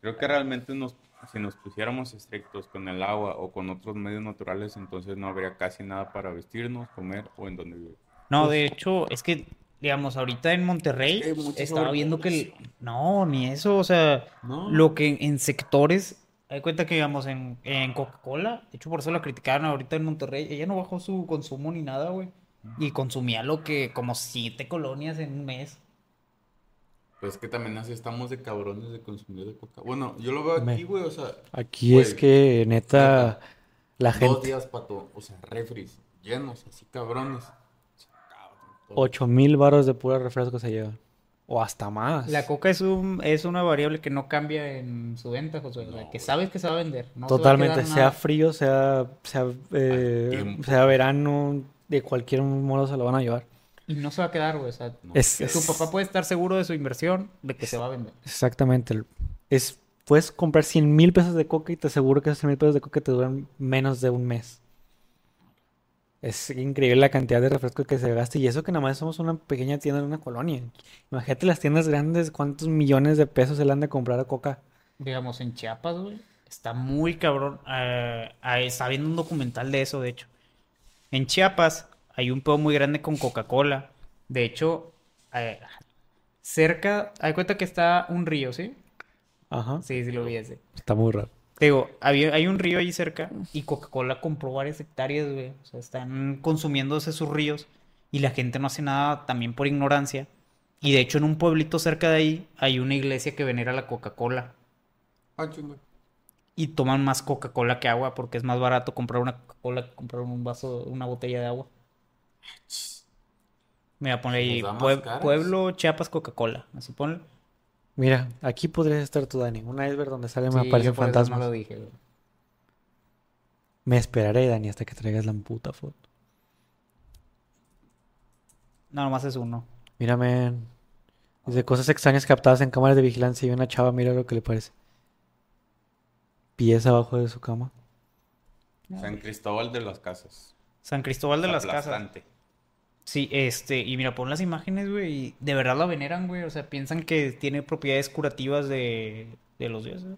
Creo que realmente nos, si nos pusiéramos estrictos con el agua o con otros medios naturales, entonces no habría casi nada para vestirnos, comer o en donde vivir. No, de hecho, es que, digamos, ahorita en Monterrey estaba viendo que... el-. No, ni eso, o sea, No. lo que en, sectores... Hay cuenta que, digamos, en, en Coca-Cola, de hecho por eso la criticaron ahorita en Monterrey, ella no bajó su consumo ni nada, güey. Y consumía lo que, como siete colonias en un mes. Pues es que también así estamos de cabrones de consumir de coca. Bueno, yo lo veo aquí, Me- güey, o sea, Aquí Güey, es que, neta, la dos gente... días, pato, o sea, refris llenos, así cabrones. Se acaban todos. 8 mil baros de pura refresco se llevan. O hasta más. La coca es un, es una variable que no cambia en su venta, José. O sea, No, que sabes que se va a vender. No se va a Totalmente, sea nada. frío, sea, sea, eh, sea verano, de cualquier modo se lo van a llevar. Y no se va a quedar, güey. O sea, No. Es, su es- papá puede estar seguro de su inversión, de que se va a vender. exactamente. Es, puedes comprar 100 mil pesos de coca y te aseguro que esos 100 mil pesos de coca te duran menos de un mes. Es increíble la cantidad de refresco que se gasta y eso que nada más somos una pequeña tienda en una colonia. Imagínate las tiendas grandes, cuántos millones de pesos se le han de comprar a coca. Digamos, en Chiapas, güey. Está muy cabrón. Eh, está viendo un documental de eso, de hecho. En Chiapas hay un pedo muy grande con Coca-Cola. De hecho, eh, cerca, hay cuenta que está un río, ¿sí? Ajá. Sí, sí lo vi ese. Está muy raro. Te digo, había, hay un río ahí cerca y Coca-Cola compró varias hectáreas, güey. O sea, están consumiéndose sus ríos y la gente no hace nada también por ignorancia. Y de hecho, en un pueblito cerca de ahí hay una iglesia que venera la Coca-Cola. Ah. Y toman más Coca-Cola que agua porque es más barato comprar una Coca-Cola que comprar un vaso, una botella de agua. Mira, ponle ahí, pue- caras. Pueblo Chiapas Coca-Cola. Así ponle. Mira, aquí podrías estar tú, Dani. Un iceberg donde sale me Sí, aparecen fantasmas. no lo dije, güey. Me esperaré, Dani, hasta que traigas la puta foto. No, nomás es uno. Mírame. Dice cosas extrañas captadas en cámaras de vigilancia y una chava mira lo que le parece. Pies abajo de su cama. San Cristóbal de las Casas. San Cristóbal de las Casas. Sí, este, y mira, pon las imágenes, güey, y de verdad la veneran, güey. O sea, piensan que tiene propiedades curativas de, de los dioses.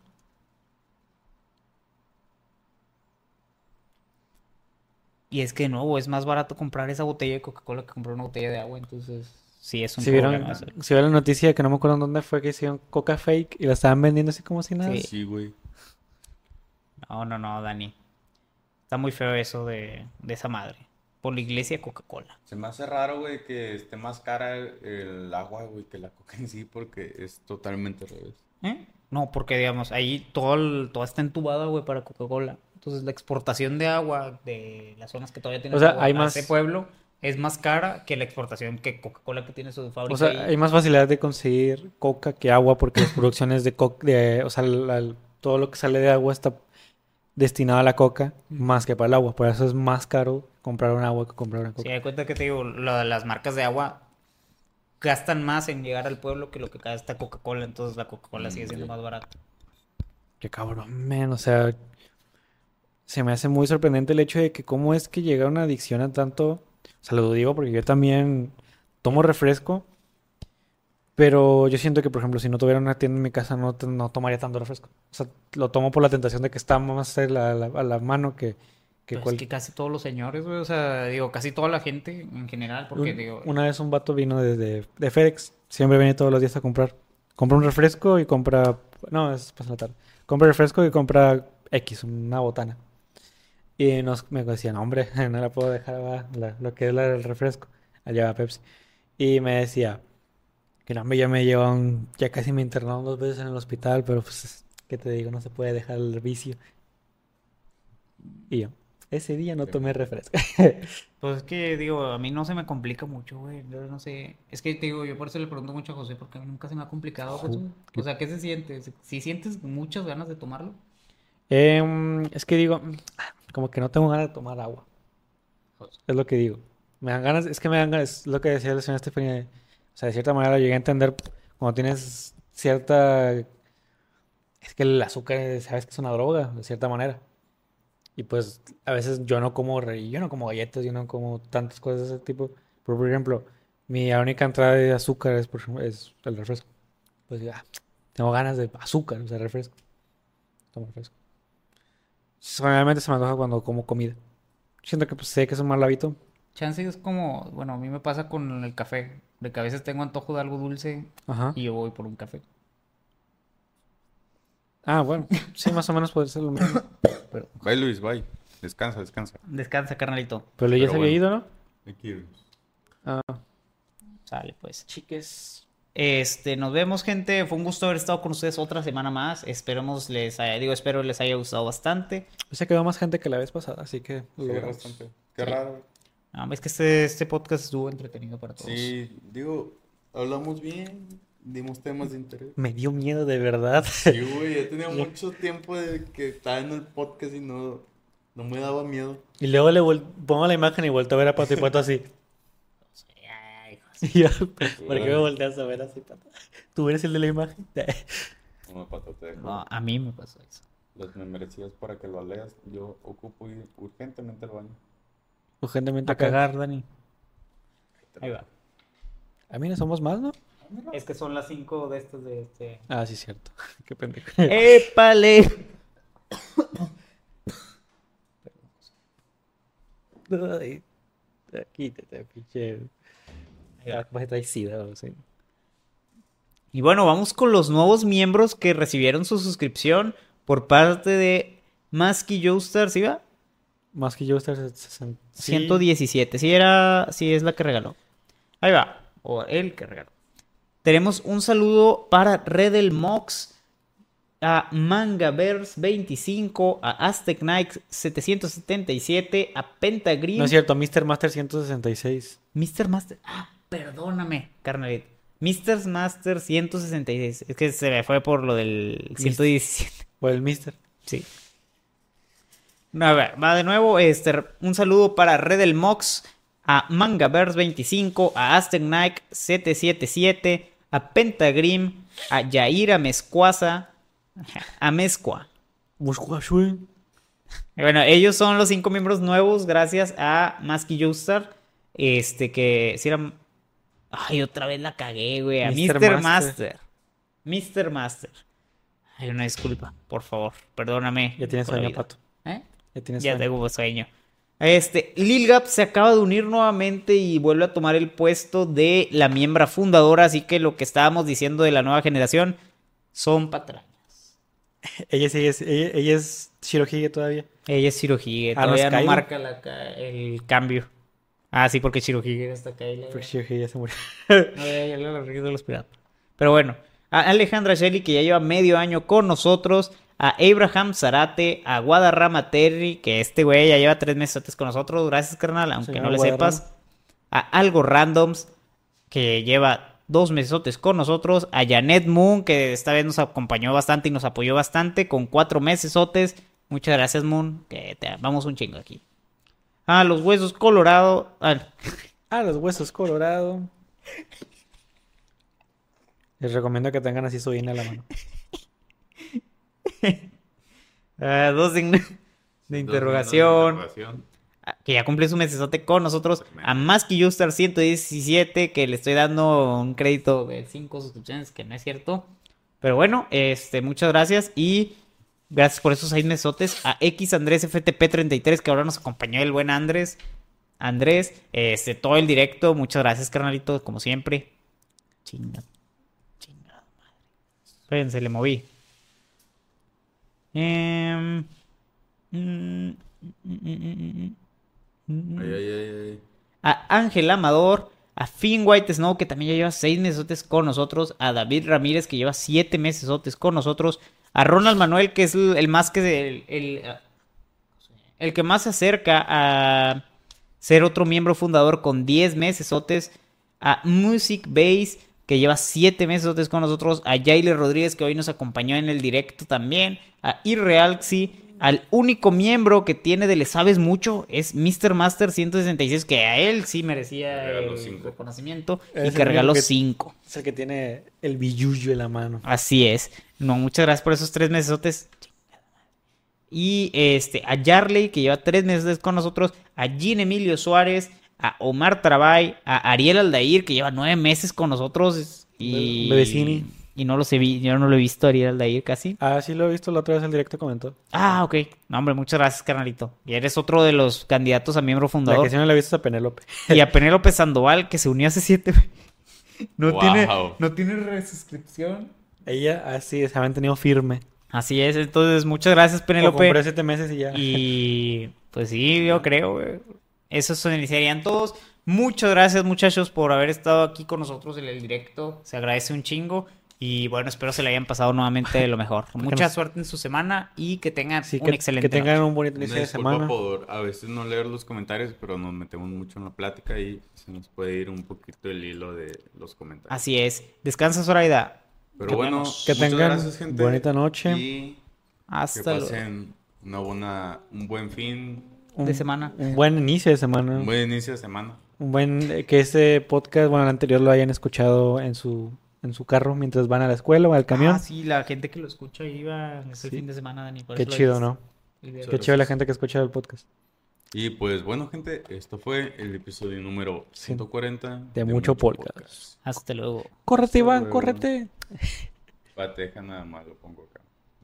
Y es que, de nuevo, es más barato comprar esa botella de Coca-Cola que comprar una botella de agua, entonces sí es un Si vieron, problema. eso. si vieron la noticia que no me acuerdo dónde fue que hicieron coca fake y la estaban vendiendo así como si nada. Sí. Sí, güey. No, no, no, Dani. Está muy feo eso de, de esa madre. Por la iglesia Coca-Cola. Se me hace raro, güey, que esté más cara el agua, güey, que la coca en sí, porque es totalmente al revés. ¿Eh? No, porque digamos, ahí todo, el- todo está entubado, güey, para Coca-Cola. Entonces la exportación de agua de las zonas que todavía tienen O sea, agua hay más- ese pueblo es más cara que la exportación que Coca-Cola que tiene su fábrica O sea, ahí. hay más facilidad de conseguir coca que agua porque las producciones de coca, de, o sea, la- todo lo que sale de agua está destinado a la coca más que para el agua. Por eso es más caro comprar un agua que comprar una Sí, coca. hay cuenta que te digo, lo- las marcas de agua gastan más en llegar al pueblo que lo que gasta Coca-Cola, entonces la Coca-Cola Mm, sigue siendo ya. más barata. Qué cabrón, men. O sea, se me hace muy sorprendente el hecho de que cómo es que llega una adicción a tanto. O sea, lo digo porque yo también tomo refresco. Pero yo siento que, por ejemplo, si no tuviera una tienda en mi casa, no, no tomaría tanto refresco. O sea, lo tomo por la tentación de que está más a la, a la- a la mano que, que Pero cual- es que casi todos los señores, güey, o sea, digo, casi toda la gente en general, porque Un- digo, Una vez un vato vino desde de FedEx. Siempre viene todos los días a comprar. Compra un refresco y compra. No, es pasa la tarde. Compra refresco y compra X, una botana. Y nos, me decían, hombre, no la puedo dejar va, la- lo que es la del refresco. Allá va Pepsi. Y me decía que no, ya me llevan, ya casi me internaron dos veces en el hospital, pero pues, ¿qué te digo? No se puede dejar el vicio. Y yo, ese día no tomé refresco. pues es que digo, a mí no se me complica mucho, güey, yo no sé, es que te digo, yo por eso le pregunto mucho a José, porque a mí nunca se me ha complicado, pues, güey. o sea, ¿qué se siente? Si sientes muchas ganas de tomarlo, Em, es que digo, como que no tengo ganas de tomar agua. Es lo que digo. Me dan ganas, es que me dan ganas, es lo que decía la señora Estefanía. O sea, de cierta manera lo llegué a entender cuando tienes cierta... Es que el azúcar, sabes que es una droga, de cierta manera. Y pues a veces yo no como, yo no como galletas, yo no como tantas cosas de ese tipo. Pero, por ejemplo, mi única entrada de azúcar es, por ejemplo, es el refresco. Pues ya, tengo ganas de azúcar, o sea, refresco. Tomo refresco. Generalmente se me antoja cuando como comida. Siento que pues, sé que es un mal hábito. chance es como, bueno, a mí me pasa con el café, de que a veces tengo antojo de algo dulce Ajá. y yo voy por un café. Ah, bueno. Sí, más o menos puede ser lo mismo. Bye, Luis, bye. Descansa, descansa. Descansa, carnalito. Pero ya Pero se había bueno. ido, ¿no? Irnos. Ah, Sale, pues. chiques. Este, nos vemos, gente. Fue un gusto haber estado con ustedes otra semana más. Esperemos les haya, digo, espero les haya gustado bastante. Se quedó más gente que la vez pasada, así que lo Sí, bastante. Qué raro. Ah, es que este, este podcast estuvo entretenido para todos. Sí, digo, hablamos bien, dimos temas de interés. Me dio miedo de verdad. Sí, güey, ya tenía mucho tiempo de que estaba en el podcast y no, no me daba miedo. Y luego le pongo la imagen y vuelto a ver a Pato y Pato así. Y yo, ¿por qué me volteas a ver así, Pato? ¿Tú eres el de la imagen? No, pato, te dejo. No, a mí me pasó eso. Los me merecías para que lo leas. Yo ocupo urgentemente al baño. Urgentemente A cagar, Dani. Ahí va. A mí no somos más, ¿no? Es que son las cinco de estas de este. Ah, sí, cierto. Qué pendejo. ¡Épale! Ay, quítate, pinche. Vas a sida, o sea. Y bueno, vamos con los nuevos miembros que recibieron su suscripción por parte de Masky Joestar, ¿sí va? Más que yo estar 60. 117, sí era, sí es la que regaló. Ahí va, o el que regaló. Tenemos un saludo para Redel Mox, a Mangaverse 25, a Aztec Knight 777, a Pentagrim, No es cierto, Mr. Master 166. Mr. Master, ah, perdóname, carnalito. Mr. Master 166, es que se me fue por lo del 117. O el Mr. Sí. A ver, va de nuevo. Este, un saludo para Redel Mox, a Mangaverse 25, a Aztec Knight 777, a Pentagrim, a Yaira Mezcuaza, a Mezcua. Bueno, ellos son los cinco miembros nuevos gracias a Masky Joestar. Este que si era. Ay, otra vez la cagué, güey. A Mr. Mr. Master. Mr. Master. Ay, una disculpa, por favor. Perdóname. Ya tienes sueño, pato. Ya tienes Ya sueño. tengo sueño. Este, Lil Gap se acaba de unir nuevamente y vuelve a tomar el puesto de la miembra fundadora, así que lo que estábamos diciendo de la nueva generación son patrañas. Ella es, ella, ella es Shirohige todavía. Ella es Shirohige, Ah, ¿no es todavía no, marca la ca- el cambio. Ah, sí, porque Shirohige está acá. y la- Porque Shirohige ya se murió. No, ya, ya de los piratas. Pero bueno, a Alejandra Shelley, que ya lleva medio año con nosotros. A Abraham Zarate, a Guadarrama Terry, que este güey ya lleva tres meses antes con nosotros. Gracias, carnal, aunque no le Guadarrama. sepas. A Algo Randoms, que lleva dos mesotes con nosotros. A Janet Moon, que esta vez nos acompañó bastante y nos apoyó bastante con cuatro mesesotes. Muchas gracias, Moon, que te amamos un chingo aquí. A los huesos Colorado. ah, Ah, los huesos colorado. Les recomiendo que tengan así su INE a la mano. a dos signos de interrogación. signos de interrogación. a- que ya cumplió su mesesote con nosotros, a más que Justar 117, que le estoy dando un crédito de 5 suscripciones, que no es cierto. Pero bueno, este, muchas gracias y gracias por esos 6 mesotes. A X Andrés FTP33, que ahora nos acompañó el buen Andrés. Andrés, este, todo el directo, muchas gracias, carnalito, como siempre. Chinga, chingada madre. Espérense, le moví. Em, mm, mm, mm, mm, mm. Ay, ay, ay, ay. a Ángel Amador, a Finn White Snow, que también ya lleva seis meses con nosotros, a David Ramírez, que lleva siete meses con nosotros, a Ronald Manuel, que es el, el más que el, el, el que más se acerca a ser otro miembro fundador con 10 meses a Music Base, que lleva 7 meses con nosotros, a Jaile Rodríguez, que hoy nos acompañó en el directo también, a Irrealxi, al único miembro que tiene de Le Sabes Mucho es Mr. Master 166, que a él sí merecía el cinco. reconocimiento Es y que regaló que- 5. Es el que tiene el billuyo en la mano. Así es. No, muchas gracias por esos tres mesesotes. Y este, a Yarley, que lleva tres meses con nosotros. A Jean Emilio Suárez. A Omar Trabay. A Ariel Aldair, que lleva nueve meses con nosotros. Y, Be- Bebecini. y no los he vi, yo no lo he visto a Ariel Aldair casi. Ah, sí lo he visto la otra vez el directo comentó. Ah, ok. No, hombre, muchas gracias, carnalito. Y eres otro de los candidatos a miembro La fundador. que sí no la he visto es a Penélope. Y a Penélope Sandoval, que se unió hace siete. No, Wow. tiene, no tiene resuscripción. Ella así se habían tenido firme. Así es, entonces muchas gracias Lo Penélope. compré siete meses y ya. Y pues sí, yo creo, güey. Eso se iniciarían todos. Muchas gracias muchachos por haber estado aquí con nosotros en el directo. Se agradece un chingo. Y bueno, espero se le hayan pasado nuevamente lo mejor. Mucha nos- suerte en su semana y que tengan Sí, un que, excelente que tengan noche. un bonito inicio de semana. por a veces no leer los comentarios, pero nos metemos mucho en la plática y se nos puede ir un poquito el hilo de los comentarios. Así es. Descansa, Zoraida. Pero bueno, vemos. Que muchas tengan gracias, gente, bonita noche. Y que Hasta luego. pasen una buena, un buen fin, De semana. Un buen inicio de semana. un buen inicio de semana. Un buen eh, que este podcast, bueno, el anterior lo hayan escuchado en su en su carro mientras van a la escuela o al camión. Ah, sí, la gente que lo escucha iba ese Sí. fin de semana, Dani. por Qué chido. ¿no? Qué chido la gente que escucha el podcast. Y pues bueno, gente, esto fue el episodio número 140 De mucho podcast. Hasta luego. Córrete, Iván, luego. córrete. Pateja nada más, lo pongo acá.